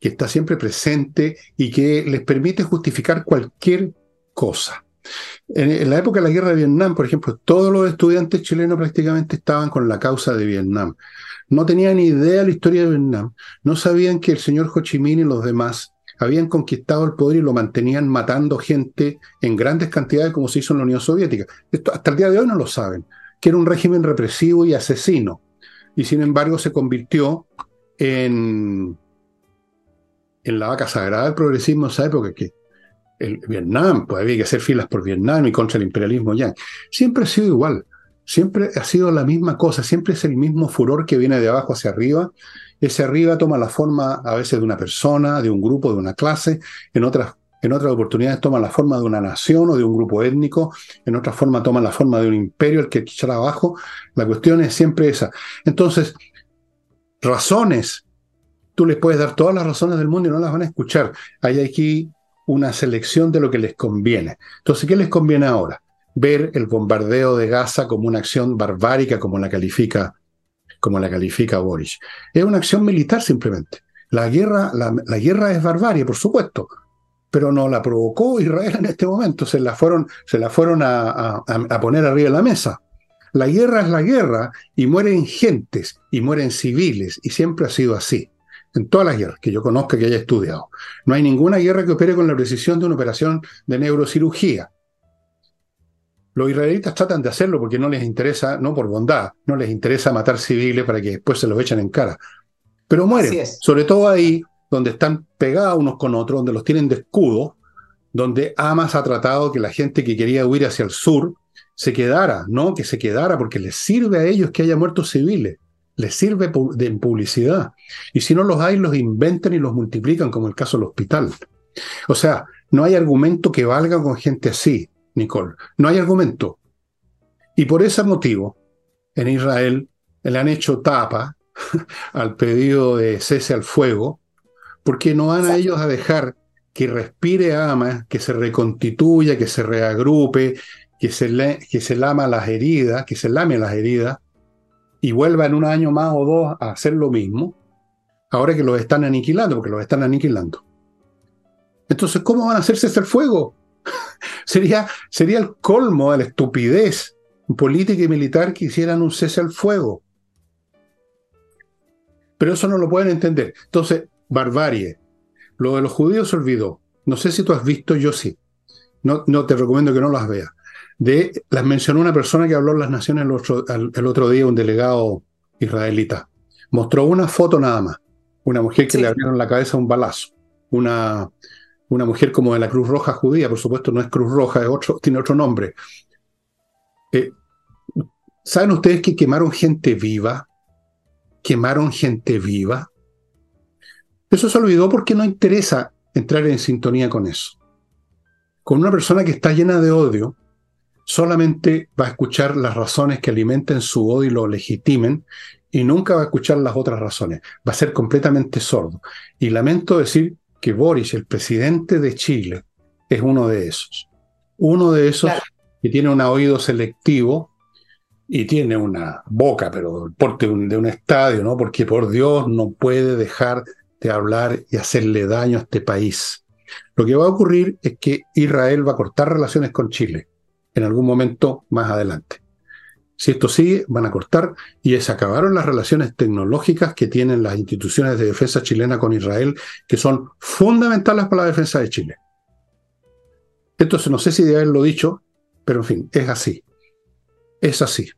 que está siempre presente y que les permite justificar cualquier cosa. En, la época de la guerra de Vietnam, por ejemplo, todos los estudiantes chilenos prácticamente estaban con la causa de Vietnam. No tenían ni idea de la historia de Vietnam. No sabían que el señor Ho Chi Minh y los demás habían conquistado el poder y lo mantenían matando gente en grandes cantidades como se hizo en la Unión Soviética. Esto hasta el día de hoy no lo saben, que era un régimen represivo y asesino. Y sin embargo se convirtió en, en la vaca sagrada del progresismo en esa época, que el Vietnam, pues había que hacer filas por Vietnam y contra el imperialismo ya. Siempre ha sido igual, siempre ha sido la misma cosa, siempre es el mismo furor que viene de abajo hacia arriba. Ese arriba toma la forma a veces de una persona, de un grupo, de una clase, en otras, en otras oportunidades toma la forma de una nación o de un grupo étnico, en otras forma toma la forma de un imperio, el que echar abajo. La cuestión es siempre esa. Entonces, razones tú les puedes dar todas las razones del mundo y no las van a escuchar. Hay aquí una selección de lo que les conviene. Entonces, ¿qué les conviene ahora? Ver el bombardeo de Gaza como una acción barbárica, como la califica, como la califica Boris. Es una acción militar simplemente. La guerra, la, guerra es barbarie, por supuesto, pero no la provocó Israel en este momento. Se la fueron, se la fueron a, a poner arriba de la mesa. La guerra es la guerra y mueren gentes y mueren civiles y siempre ha sido así en todas las guerras que yo conozca que haya estudiado. No hay ninguna guerra que opere con la precisión de una operación de neurocirugía. Los israelitas tratan de hacerlo porque no les interesa, no por bondad, no les interesa matar civiles para que después se los echen en cara. Pero mueren, sobre todo ahí donde están pegados unos con otros, donde los tienen de escudo, donde Hamas ha tratado que la gente que quería huir hacia el sur se quedara, no que se quedara porque les sirve a ellos que haya muertos civiles les sirve de publicidad. Y si no los hay, los inventan y los multiplican, como el caso del hospital. O sea, no hay argumento que valga con gente así, Nicole. No hay argumento. Y por ese motivo, en Israel le han hecho tapa al pedido de cese al fuego, porque no van a ellos a dejar que respire ama, que se reconstituya, que se reagrupe, que se, le, que se lama las heridas, que se lame las heridas, y vuelva en un año más o dos a hacer lo mismo, ahora que los están aniquilando, porque los están aniquilando. Entonces, ¿cómo van a hacerse el fuego? sería, sería el colmo de la estupidez política y militar que hicieran un cese al fuego. Pero eso no lo pueden entender. Entonces, barbarie. Lo de los judíos se olvidó. No sé si tú has visto, yo sí. No, no te recomiendo que no las veas de, las mencionó una persona que habló en las Naciones el otro, el otro día, un delegado israelita. Mostró una foto nada más, una mujer que le abrieron la cabeza un balazo, una, una mujer como de la Cruz Roja judía, por supuesto no es Cruz Roja, es otro, tiene otro nombre. Eh, ¿Saben ustedes que quemaron gente viva? Quemaron gente viva. Eso se olvidó porque no interesa entrar en sintonía con eso. Con una persona que está llena de odio, solamente va a escuchar las razones que alimenten su odio y lo legitimen y nunca va a escuchar las otras razones. Va a ser completamente sordo. Y lamento decir que Boris, el presidente de Chile, es uno de esos. Uno de esos que tiene un oído selectivo y tiene una boca, pero el porte de un, de un estadio, ¿no? Porque por Dios no puede dejar de hablar y hacerle daño a este país. Lo que va a ocurrir es que Israel va a cortar relaciones con Chile en algún momento más adelante. Si esto sigue, van a cortar y se acabaron las relaciones tecnológicas que tienen las instituciones de defensa chilena con Israel, que son fundamentales para la defensa de Chile. Entonces, no sé si de haberlo dicho, pero en fin, es así. Es así.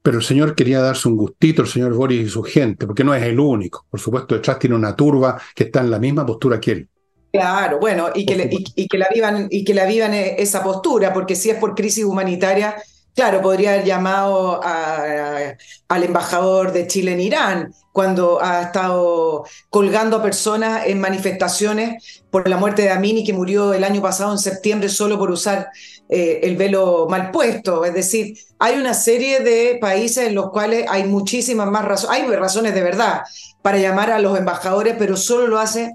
Pero el señor quería darse un gustito, el señor Boris y su gente, porque no es el único. Por supuesto, detrás tiene una turba que está en la misma postura que él. Claro, bueno, y que, y, que la vivan, y que la vivan e, esa postura, porque si es por crisis humanitaria, claro, podría haber llamado al embajador de Chile en Irán cuando ha estado colgando a personas en manifestaciones por la muerte de Amini, que murió el año pasado en septiembre solo por usar eh, el velo mal puesto. Es decir, hay una serie de países en los cuales hay muchísimas más razones, hay razones de verdad para llamar a los embajadores, pero solo lo hace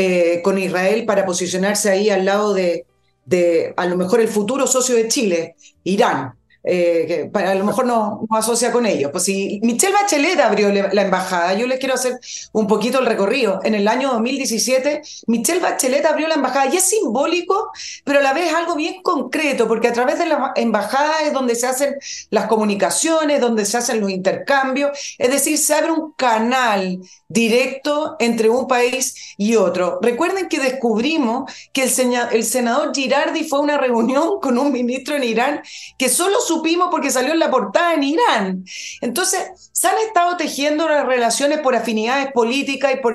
eh, con Israel para posicionarse ahí al lado de, de, a lo mejor, el futuro socio de Chile, Irán. Eh, que a lo mejor no, no, asocia con ellos. Pues si Michelle Bachelet abrió la embajada, yo les quiero hacer un poquito el recorrido. En el año 2017, Michelle Bachelet abrió la embajada y es simbólico, pero a la vez algo bien concreto, porque a través de la embajada es donde se hacen las comunicaciones, donde se hacen los intercambios, es decir, se abre un canal directo entre un país y otro. Recuerden que descubrimos que el, el senador Girardi fue a una reunión con un ministro en Irán que solo supimos porque salió en la portada en Irán. Entonces, se han estado tejiendo las relaciones por afinidades políticas y por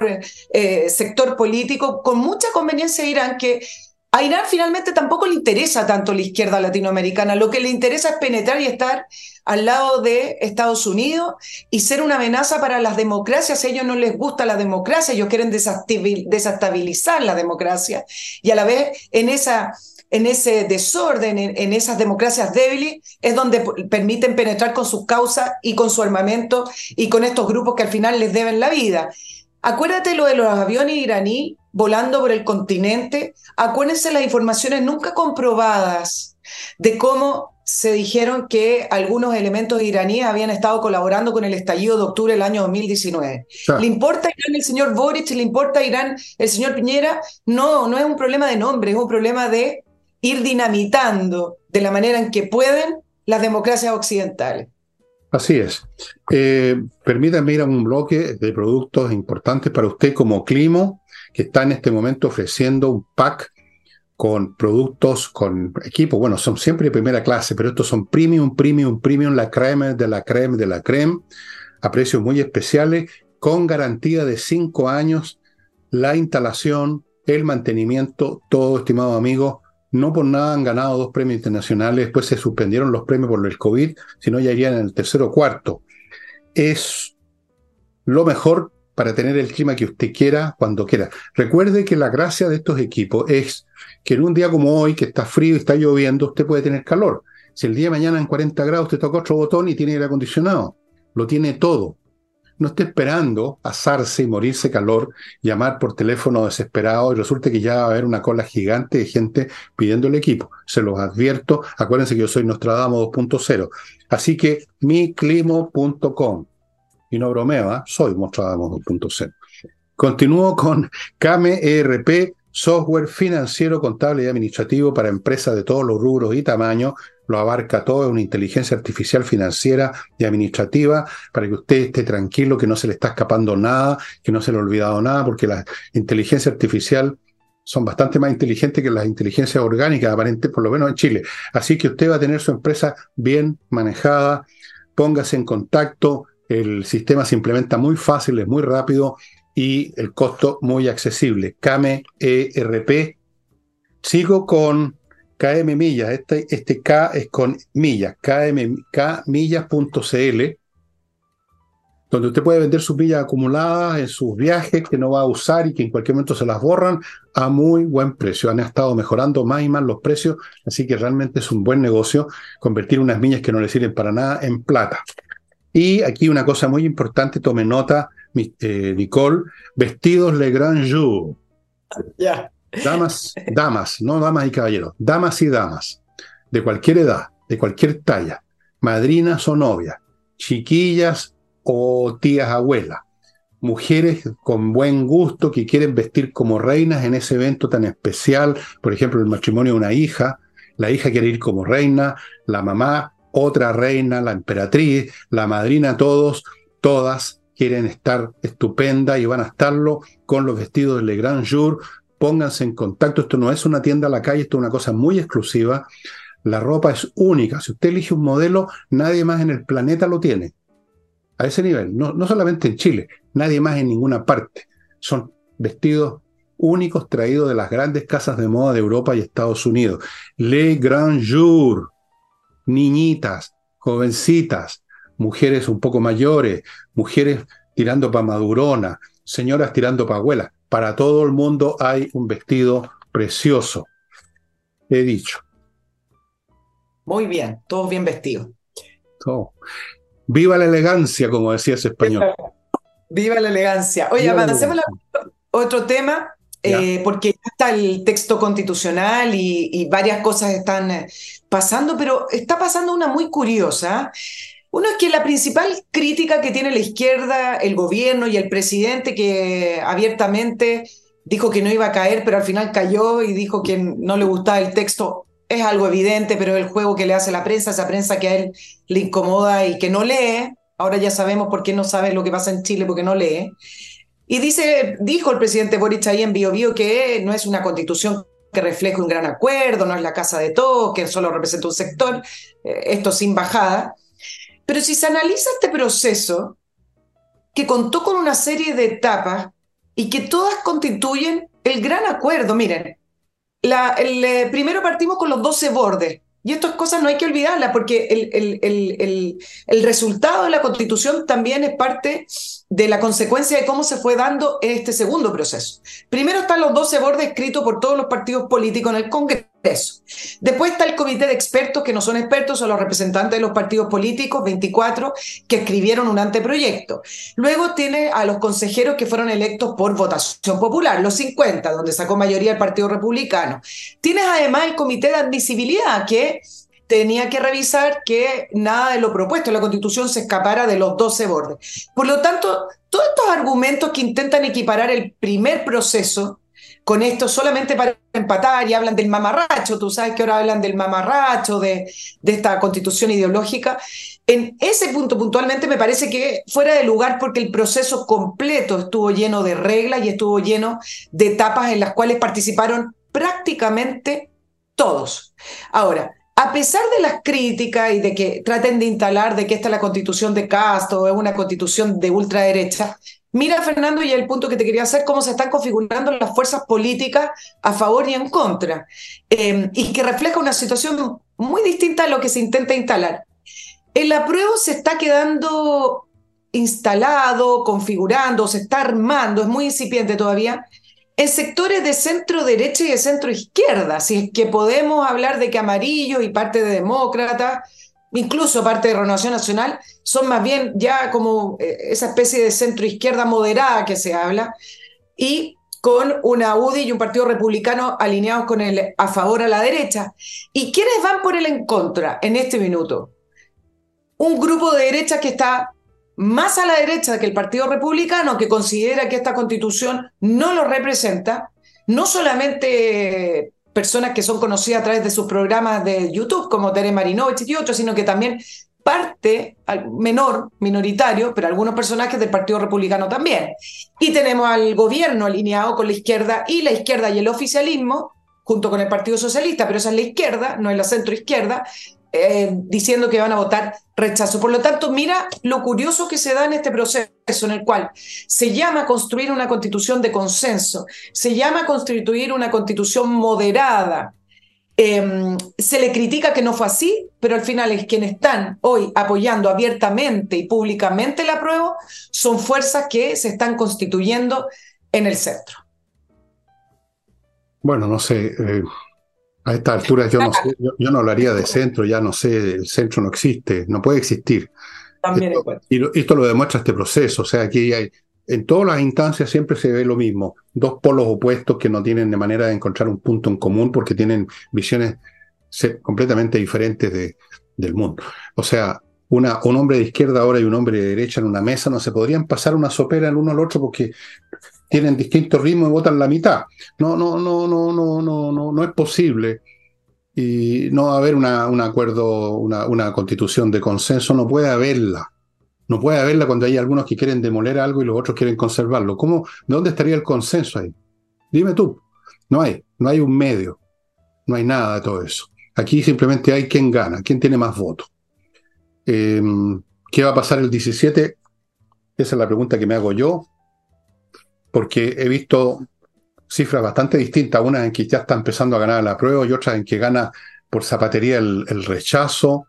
eh, sector político con mucha conveniencia de Irán que a Irán finalmente tampoco le interesa tanto la izquierda latinoamericana, lo que le interesa es penetrar y estar al lado de Estados Unidos y ser una amenaza para las democracias. A ellos no les gusta la democracia, ellos quieren desestabilizar la democracia y a la vez en esa en ese desorden, en, esas democracias débiles, es donde permiten penetrar con sus causas y con su armamento y con estos grupos que al final les deben la vida. Acuérdate lo de los aviones iraní volando por el continente. Acuérdense las informaciones nunca comprobadas de cómo se dijeron que algunos elementos iraníes habían estado colaborando con el estallido de octubre del año 2019. ¿Le importa a Irán el señor Boric? ¿Le importa a Irán el señor Piñera? No, no es un problema de nombre, es un problema de ir dinamitando de la manera en que pueden las democracias occidentales. Así es. Eh, permítame ir a un bloque de productos importantes para usted como Climo, que está en este momento ofreciendo un pack con productos, con equipo. Bueno, son siempre de primera clase, pero estos son premium, premium, premium, la crema de la crema de la crema, a precios muy especiales, con garantía de cinco años, la instalación, el mantenimiento, todo, estimado amigo, no por nada han ganado dos premios internacionales, después se suspendieron los premios por el COVID, sino ya irían en el tercero o cuarto. Es lo mejor para tener el clima que usted quiera cuando quiera. Recuerde que la gracia de estos equipos es que en un día como hoy, que está frío y está lloviendo, usted puede tener calor. Si el día de mañana en 40 grados usted toca otro botón y tiene aire acondicionado, lo tiene todo no esté esperando asarse y morirse calor, llamar por teléfono desesperado y resulta que ya va a haber una cola gigante de gente pidiendo el equipo. Se los advierto, acuérdense que yo soy Nostradamus 2.0. Así que miclimo.com. Y no bromeo, ¿eh? soy Nostradamus 2.0. Continúo con Kame ERP, software financiero, contable y administrativo para empresas de todos los rubros y tamaños lo abarca todo, es una inteligencia artificial financiera y administrativa para que usted esté tranquilo, que no se le está escapando nada, que no se le ha olvidado nada, porque la inteligencia artificial son bastante más inteligentes que las inteligencias orgánicas, aparentemente, por lo menos en Chile. Así que usted va a tener su empresa bien manejada, póngase en contacto, el sistema se implementa muy fácil, es muy rápido y el costo muy accesible. Kame ERP. Sigo con KM Millas, este, este K es con millas, KM, kmillas.cl, donde usted puede vender sus millas acumuladas en sus viajes que no va a usar y que en cualquier momento se las borran a muy buen precio. Han estado mejorando más y más los precios, así que realmente es un buen negocio convertir unas millas que no le sirven para nada en plata. Y aquí una cosa muy importante, tome nota, eh, Nicole, vestidos Le Grand Jour. Damas, damas, no damas y caballeros, damas y damas, de cualquier edad, de cualquier talla, madrinas o novias, chiquillas o tías abuelas, mujeres con buen gusto que quieren vestir como reinas en ese evento tan especial, por ejemplo, el matrimonio de una hija, la hija quiere ir como reina, la mamá, otra reina, la emperatriz, la madrina, todos, todas quieren estar estupenda y van a estarlo con los vestidos de Le Grand Jour pónganse en contacto. Esto no es una tienda a la calle, esto es una cosa muy exclusiva. La ropa es única. Si usted elige un modelo, nadie más en el planeta lo tiene. A ese nivel, no, no solamente en Chile, nadie más en ninguna parte. Son vestidos únicos traídos de las grandes casas de moda de Europa y Estados Unidos. Le Grand Jour, niñitas, jovencitas, mujeres un poco mayores, mujeres tirando para madurona, señoras tirando para abuelas. Para todo el mundo hay un vestido precioso. He dicho. Muy bien, todos bien vestidos. Viva la elegancia, como decía ese español. Viva la elegancia. Oye, avancemos otro tema. eh, porque ya está el texto constitucional y, varias cosas están eh, pasando, pero está pasando una muy curiosa. Uno es que la principal crítica que tiene la izquierda, el gobierno y el presidente, que abiertamente dijo que no iba a caer, pero al final cayó y dijo que no le gustaba el texto, es algo evidente, pero el juego que le hace la prensa, esa prensa que a él le incomoda y que no lee, ahora ya sabemos por qué no sabe lo que pasa en Chile, porque no lee. Y dice, dijo el presidente Boric ahí en Bio, Bio que no es una constitución que refleje un gran acuerdo, no es la casa de todos, que solo representa un sector, eh, esto sin bajada. Pero si se analiza este proceso, que contó con una serie de etapas y que todas constituyen el gran acuerdo, miren, el, eh, primero partimos con los 12 bordes, y estas cosas no hay que olvidarlas porque el, el, resultado de la constitución también es parte de la consecuencia de cómo se fue dando este segundo proceso. Primero están los 12 bordes escritos por todos los partidos políticos en el Congreso. Después está el comité de expertos, que no son expertos, son los representantes de los partidos políticos, 24, que escribieron un anteproyecto. Luego tiene a los consejeros que fueron electos por votación popular, los 50, donde sacó mayoría el Partido Republicano. Tienes además el comité de admisibilidad, que tenía que revisar que nada de lo propuesto en la Constitución se escapara de los 12 bordes. Por lo tanto, todos estos argumentos que intentan equiparar el primer proceso con esto solamente para empatar y hablan del mamarracho, tú sabes que ahora hablan del mamarracho, de, esta constitución ideológica. En ese punto puntualmente me parece que fuera de lugar porque el proceso completo estuvo lleno de reglas y estuvo lleno de etapas en las cuales participaron prácticamente todos. Ahora, a pesar de las críticas y de que traten de instalar de que esta es la constitución de Castro, es una constitución de ultraderecha, mira Fernando y el punto que te quería hacer, cómo se están configurando las fuerzas políticas a favor y en contra, em, y que refleja una situación muy distinta a lo que se intenta instalar. El apruebo se está quedando instalado, configurando, se está armando, es muy incipiente todavía, en sectores de centro derecha y de centro izquierda, si es que podemos hablar de que amarillo y parte de demócrata, incluso parte de Renovación Nacional, son más bien ya como eh, esa especie de centro izquierda moderada que se habla, y con una UDI y un partido republicano alineados con el a favor a la derecha. ¿Y quiénes van por el en contra en este minuto? Un grupo de derecha que está más a la derecha que el Partido Republicano, que considera que esta constitución no lo representa, no solamente personas que son conocidas a través de sus programas de YouTube, como Tere Marinovich y otros, sino que también parte menor, minoritario, pero algunos personajes del Partido Republicano también. Y tenemos al gobierno alineado con la izquierda y la izquierda y el oficialismo, junto con el Partido Socialista, pero esa es la izquierda, no es la centro izquierda, eh, diciendo que van a votar rechazo. Por lo tanto, mira lo curioso que se da en este proceso en el cual se llama construir una constitución de consenso, se llama constituir una constitución moderada. Em, se le critica que no fue así, pero al final es quienes están hoy apoyando abiertamente y públicamente la prueba son fuerzas que se están constituyendo en el centro. Bueno, no sé, eh, a esta altura yo no, sé, yo, no hablaría de centro, ya no sé, el centro no existe, no puede existir. También esto, y esto lo demuestra este proceso, o sea, aquí hay, en todas las instancias siempre se ve lo mismo, dos polos opuestos que no tienen de manera de encontrar un punto en común porque tienen visiones completamente diferentes de, del mundo. O sea, una, un hombre de izquierda ahora y un hombre de derecha en una mesa no se podrían pasar una sopera el uno al otro porque tienen distintos ritmos y votan la mitad. No, no, no, no, no, no, no, no es posible. Y no va a haber una, un acuerdo, una, constitución de consenso, no puede haberla. No puede haberla cuando hay algunos que quieren demoler algo y los otros quieren conservarlo. ¿Cómo, ¿De dónde estaría el consenso ahí? Dime tú. No hay, no hay un medio. No hay nada de todo eso. Aquí simplemente hay quién gana, quién tiene más votos. Em, ¿Qué va a pasar el 17? Esa es la pregunta que me hago yo porque he visto cifras bastante distintas, unas en que ya está empezando a ganar la prueba y otras en que gana por zapatería el, rechazo.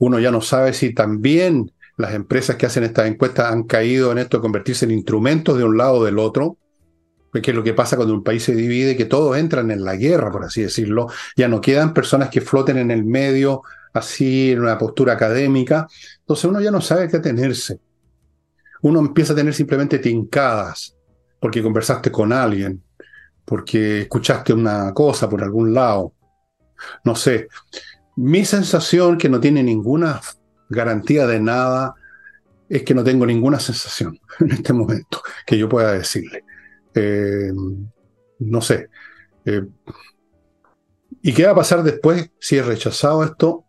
Uno ya no sabe si también las empresas que hacen estas encuestas han caído en esto de convertirse en instrumentos de un lado o del otro, porque es lo que pasa cuando un país se divide, que todos entran en la guerra, por así decirlo, ya no quedan personas que floten en el medio, así, en una postura académica, entonces uno ya no sabe qué tenerse. Uno empieza a tener simplemente tincadas, porque conversaste con alguien, porque escuchaste una cosa por algún lado. No sé. Mi sensación, que no tiene ninguna garantía de nada, es que no tengo ninguna sensación en este momento que yo pueda decirle. Eh, no sé. Eh, ¿Y qué va a pasar después si es rechazado esto?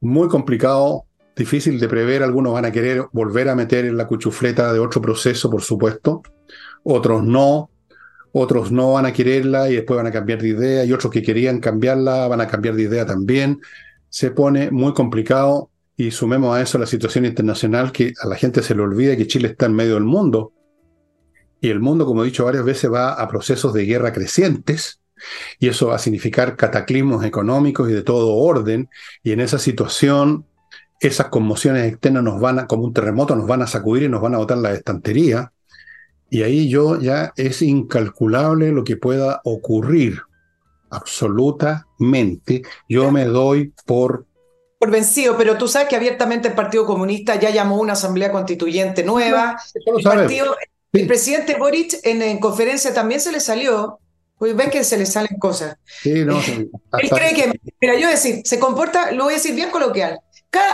Muy complicado, difícil de prever. Algunos van a querer volver a meter en la cuchufleta de otro proceso, por supuesto. Otros no. Otros no van a quererla y después van a cambiar de idea. Y otros que querían cambiarla van a cambiar de idea también. Se pone muy complicado y sumemos a eso la situación internacional que a la gente se le olvida que Chile está en medio del mundo. Y el mundo, como he dicho varias veces, va a procesos de guerra crecientes. Y eso va a significar cataclismos económicos y de todo orden. Y en esa situación, esas conmociones externas nos van a, como un terremoto, nos van a sacudir y nos van a botar la estantería. Y ahí yo ya es incalculable lo que pueda ocurrir. Absolutamente. Yo me doy por por vencido, pero tú sabes que abiertamente el Partido Comunista ya llamó una asamblea constituyente nueva. el, presidente Boric en, conferencia también se le salió, pues ves que se le salen cosas. Sí, no, Él cree que, mira, yo decir, se comporta, lo voy a decir bien coloquial.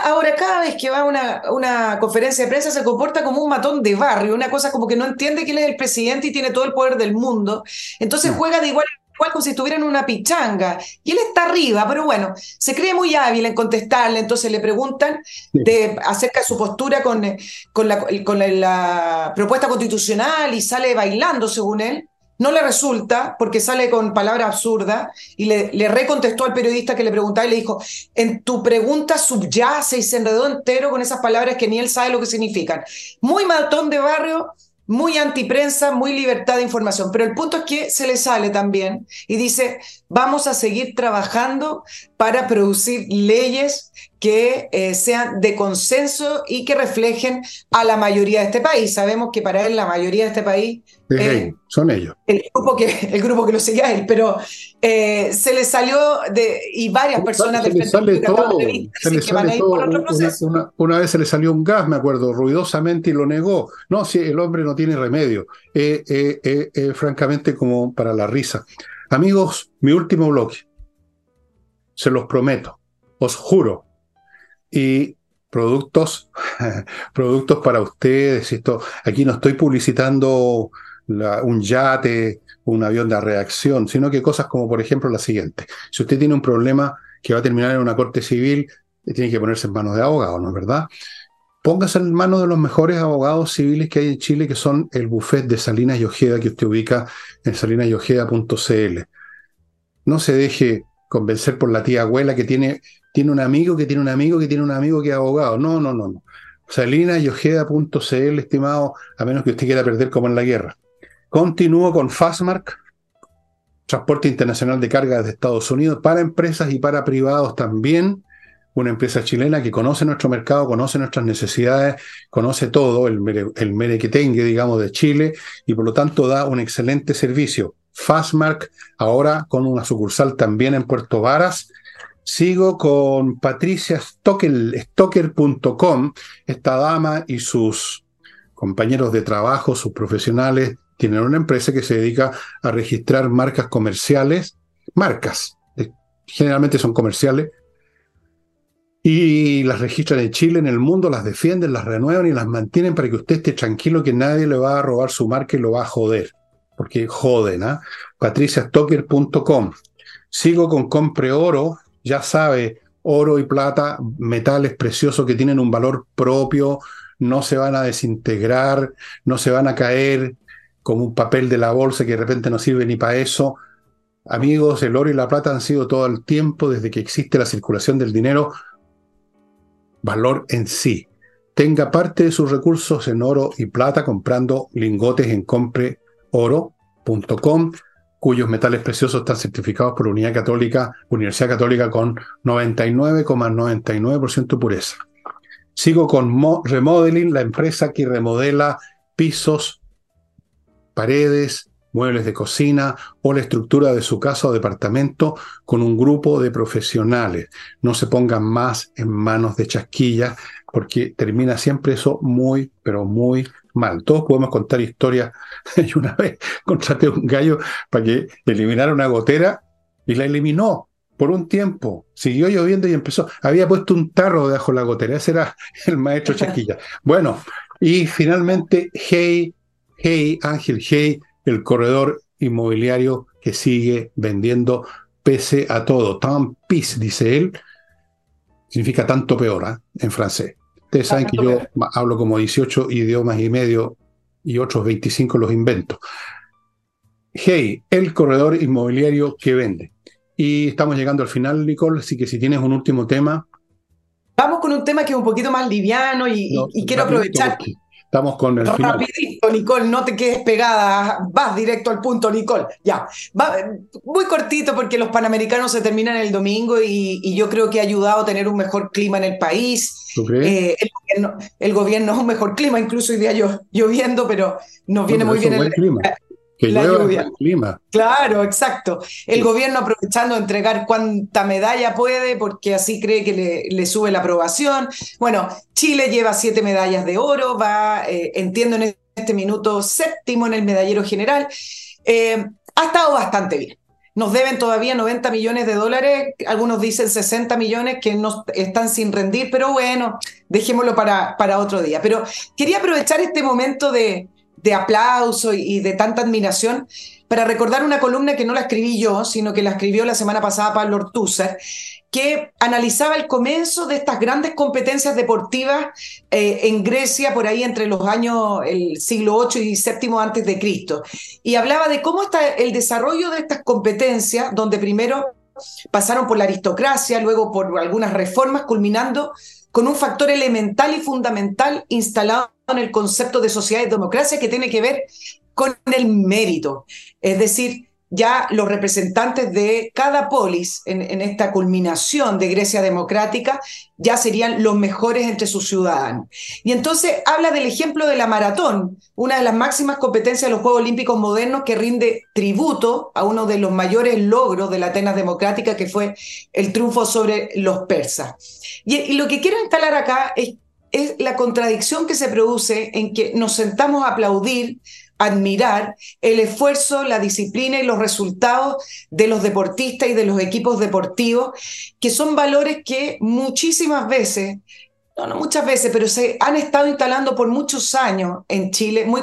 Ahora, cada vez que va a una, una conferencia de prensa, se comporta como un matón de barrio, una cosa como que no entiende que él es el presidente y tiene todo el poder del mundo. Entonces juega de igual igual como si estuviera en una pichanga. Y él está arriba, pero bueno, se cree muy hábil en contestarle, entonces le preguntan de, acerca de su postura con, con, la, con la, propuesta constitucional y sale bailando, según él. No le resulta porque sale con palabra absurda y le, le recontestó al periodista que le preguntaba y le dijo, en tu pregunta subyace y se enredó entero con esas palabras que ni él sabe lo que significan. Muy matón de barrio, muy antiprensa, muy libertad de información. Pero el punto es que se le sale también y dice, vamos a seguir trabajando para producir leyes que eh, sean de consenso y que reflejen a la mayoría de este país. Sabemos que para él la mayoría de este país son ellos. El grupo que, el grupo que lo sigue a él, pero eh, se le salió de, y varias personas del sale todo, se le sale todo. Una, una, vez se le salió un gas, me acuerdo, ruidosamente y lo negó. No, si el hombre no tiene remedio. Eh, francamente, como para la risa. Amigos, mi último bloque. Se los prometo, os juro, y productos, productos para ustedes. Esto, aquí no estoy publicitando un yate, un avión de reacción, sino que cosas como, por ejemplo, la siguiente. Si usted tiene un problema que va a terminar en una corte civil, tiene que ponerse en manos de abogados, ¿no es verdad? Póngase en manos de los mejores abogados civiles que hay en Chile, que son el buffet de Salinas y Ojeda, que usted ubica en salinasyojeda.cl. No se deje convencer por la tía abuela que tiene tiene un amigo que tiene un amigo que tiene un amigo que es abogado. No, no, no, no. Salinayojeda.cl, estimado, a menos que usted quiera perder como en la guerra. Continúo con Fastmark, transporte internacional de carga desde Estados Unidos para empresas y para privados también. Una empresa chilena que conoce nuestro mercado, conoce nuestras necesidades, conoce todo, el, el merequetengue, digamos, de Chile, y por lo tanto da un excelente servicio. Fastmark, ahora con una sucursal también en Puerto Varas, Sigo con Patricia Stocker.com. Esta dama y sus compañeros de trabajo, sus profesionales, tienen una empresa que se dedica a registrar marcas comerciales, marcas, generalmente son comerciales, y las registran en Chile, en el mundo, las defienden, las renuevan y las mantienen para que usted esté tranquilo que nadie le va a robar su marca y lo va a joder, porque joden, ¿ah? patriciastocker.com. Sigo con Compre Oro, ya sabe, oro y plata, metales preciosos que tienen un valor propio, no se van a desintegrar, no se van a caer como un papel de la bolsa que de repente no sirve ni para eso. Amigos, el oro y la plata han sido todo el tiempo, desde que existe la circulación del dinero, valor en sí. Tenga parte de sus recursos en oro y plata comprando lingotes en compreoro.com cuyos metales preciosos están certificados por Unidad Católica, Universidad Católica con 99,99% de pureza. Sigo con Remodeling, la empresa que remodela pisos, paredes, muebles de cocina o la estructura de su casa o departamento con un grupo de profesionales. No se pongan más en manos de chasquillas porque termina siempre eso muy, pero muy mal. Todos podemos contar historias. y una vez contraté un gallo para que eliminara una gotera y la eliminó por un tiempo. Siguió lloviendo y empezó. Había puesto un tarro debajo de la gotera. Ese era el maestro Chaquilla. Bueno, y finalmente, Hey, Hey, Ángel Hey, el corredor inmobiliario que sigue vendiendo pese a todo. Tant pis, dice él, significa tanto peor ¿eh? en francés. Ustedes saben que yo hablo como 18 idiomas y medio y otros 25 los invento. Hey, el corredor inmobiliario que vende. Y estamos llegando al final, Nicole, así que si tienes un último tema. Vamos con un tema que es un poquito más liviano y, quiero aprovechar. Estamos con el final. Rapidito, Nicole, no te quedes pegada, vas directo al punto, Nicole. Ya, Va, muy cortito porque los Panamericanos se terminan el domingo y, yo creo que ha ayudado a tener un mejor clima en el país. ¿Tú crees? Eh, el, gobierno, es un mejor clima, incluso hoy día lloviendo, pero nos viene muy bien el clima. Que la lluvia. clima. Claro, exacto. El gobierno aprovechando de entregar cuánta medalla puede, porque así cree que le, sube la aprobación. Bueno, Chile lleva siete medallas de oro, va, eh, entiendo en este minuto séptimo en el medallero general. Eh, ha estado bastante bien. Nos deben todavía 90 millones de dólares, algunos dicen 60 millones que no están sin rendir, pero bueno, dejémoslo para, para otro día. Pero quería aprovechar este momento de, de aplauso y, de tanta admiración, para recordar una columna que no la escribí yo, sino que la escribió la semana pasada Pablo Ortúzar, que analizaba el comienzo de estas grandes competencias deportivas eh, en Grecia por ahí entre los años el siglo VIII y VII antes de Cristo. Y hablaba de cómo está el desarrollo de estas competencias, donde primero pasaron por la aristocracia, luego por algunas reformas, culminando con un factor elemental y fundamental instalado en el concepto de sociedad y democracia que tiene que ver con el mérito. Es decir, ya los representantes de cada polis en, esta culminación de Grecia democrática ya serían los mejores entre sus ciudadanos. Y entonces habla del ejemplo de la maratón, una de las máximas competencias de los Juegos Olímpicos modernos que rinde tributo a uno de los mayores logros de la Atenas democrática, que fue el triunfo sobre los persas. Y, lo que quiero instalar acá es la contradicción que se produce en que nos sentamos a aplaudir admirar el esfuerzo, la disciplina y los resultados de los deportistas y de los equipos deportivos, que son valores que muchísimas veces no, no muchas veces, pero se han estado instalando por muchos años en Chile, muy,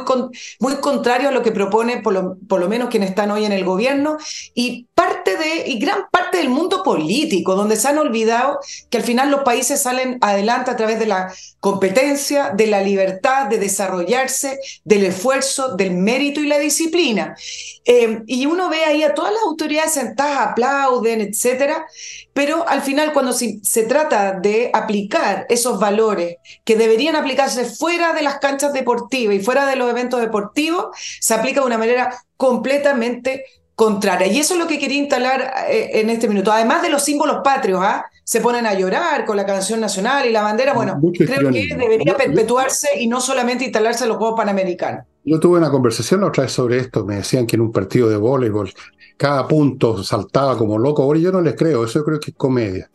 muy contrario a lo que propone por lo, por lo, menos quienes están hoy en el gobierno y parte y gran parte del mundo político, donde se han olvidado que al final los países salen adelante a través de la competencia, de la libertad de desarrollarse, del esfuerzo, del mérito y la disciplina. Eh, y uno ve ahí a todas las autoridades sentadas, aplauden, etcétera, pero al final cuando se, se trata de aplicar esos valores que deberían aplicarse fuera de las canchas deportivas y fuera de los eventos deportivos, se aplica de una manera completamente contraria. Y eso es lo que quería instalar eh, en este minuto. Además de los símbolos patrios, ¿ah? se ponen a llorar con la canción nacional y la bandera. Bueno, creo que debería perpetuarse y no solamente instalarse en los Juegos Panamericanos. Yo tuve una conversación otra vez sobre esto. Me decían que en un partido de voleibol cada punto saltaba como loco. Ahora yo no les creo, eso yo creo que es comedia.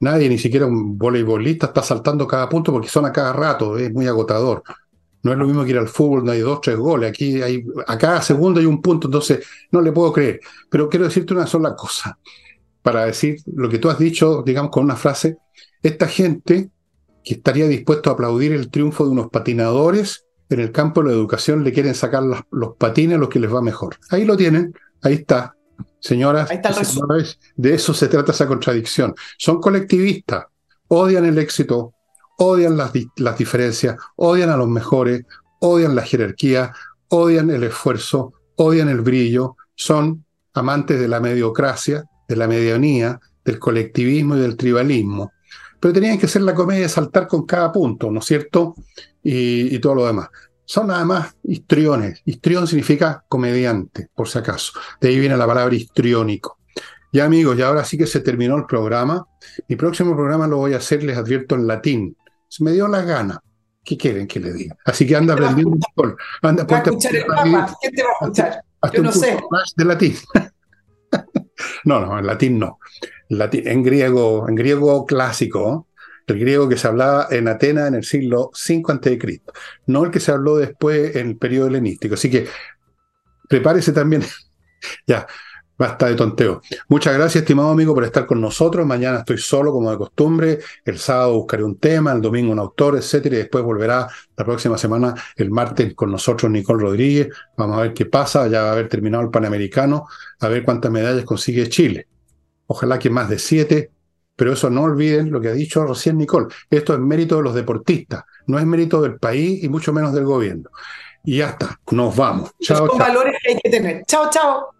Nadie, ni siquiera un voleibolista, está saltando cada punto porque son a cada rato, es muy agotador. No es lo mismo que ir al fútbol, no hay dos, tres goles. Aquí hay, a cada segundo hay un punto, entonces no le puedo creer. Pero quiero decirte una sola cosa, para decir lo que tú has dicho, digamos, con una frase. Esta gente que estaría dispuesto a aplaudir el triunfo de unos patinadores en el campo de la educación le quieren sacar los patines a los que les va mejor. Ahí lo tienen, ahí está. Señoras, de eso se trata esa contradicción. Son colectivistas, odian el éxito, odian las, las diferencias, odian a los mejores, odian la jerarquía, odian el esfuerzo, odian el brillo, son amantes de la mediocracia, de la medianía, del colectivismo y del tribalismo. Pero tenían que ser la comedia de saltar con cada punto, ¿no es cierto? y todo lo demás son nada más histriones. Histrión significa comediante, por si acaso. De ahí viene la palabra histriónico. Ya amigos, ya ahora sí que se terminó el programa. Mi próximo programa lo voy a hacer, les advierto, en latín. Se me dio la gana. ¿Qué quieren que le diga? Así que anda aprendiendo Anda, ¿Va a escuchar el Papa? ¿Quién te va a escuchar? Yo no sé. de latín. no, no, en latín no. Latín, en griego, en griego clásico, el griego que se hablaba en Atenas en el siglo V a.C., no el que se habló después en el periodo helenístico. Así que prepárese también. ya, Basta de tonteo. Muchas gracias, estimado amigo, por estar con nosotros. Mañana estoy solo, como de costumbre. El sábado buscaré un tema, el domingo un autor, etcétera, y después volverá la próxima semana, el martes, con nosotros Nicole Rodríguez. Vamos a ver qué pasa. Ya va a haber terminado el Panamericano, a ver cuántas medallas consigue Chile. Ojalá que más de siete, pero eso no olviden lo que ha dicho recién Nicole. Esto es mérito de los deportistas, no es mérito del país y mucho menos del gobierno. Y ya está, nos vamos. Chao, chao. valores que hay que tener. Chao, chao.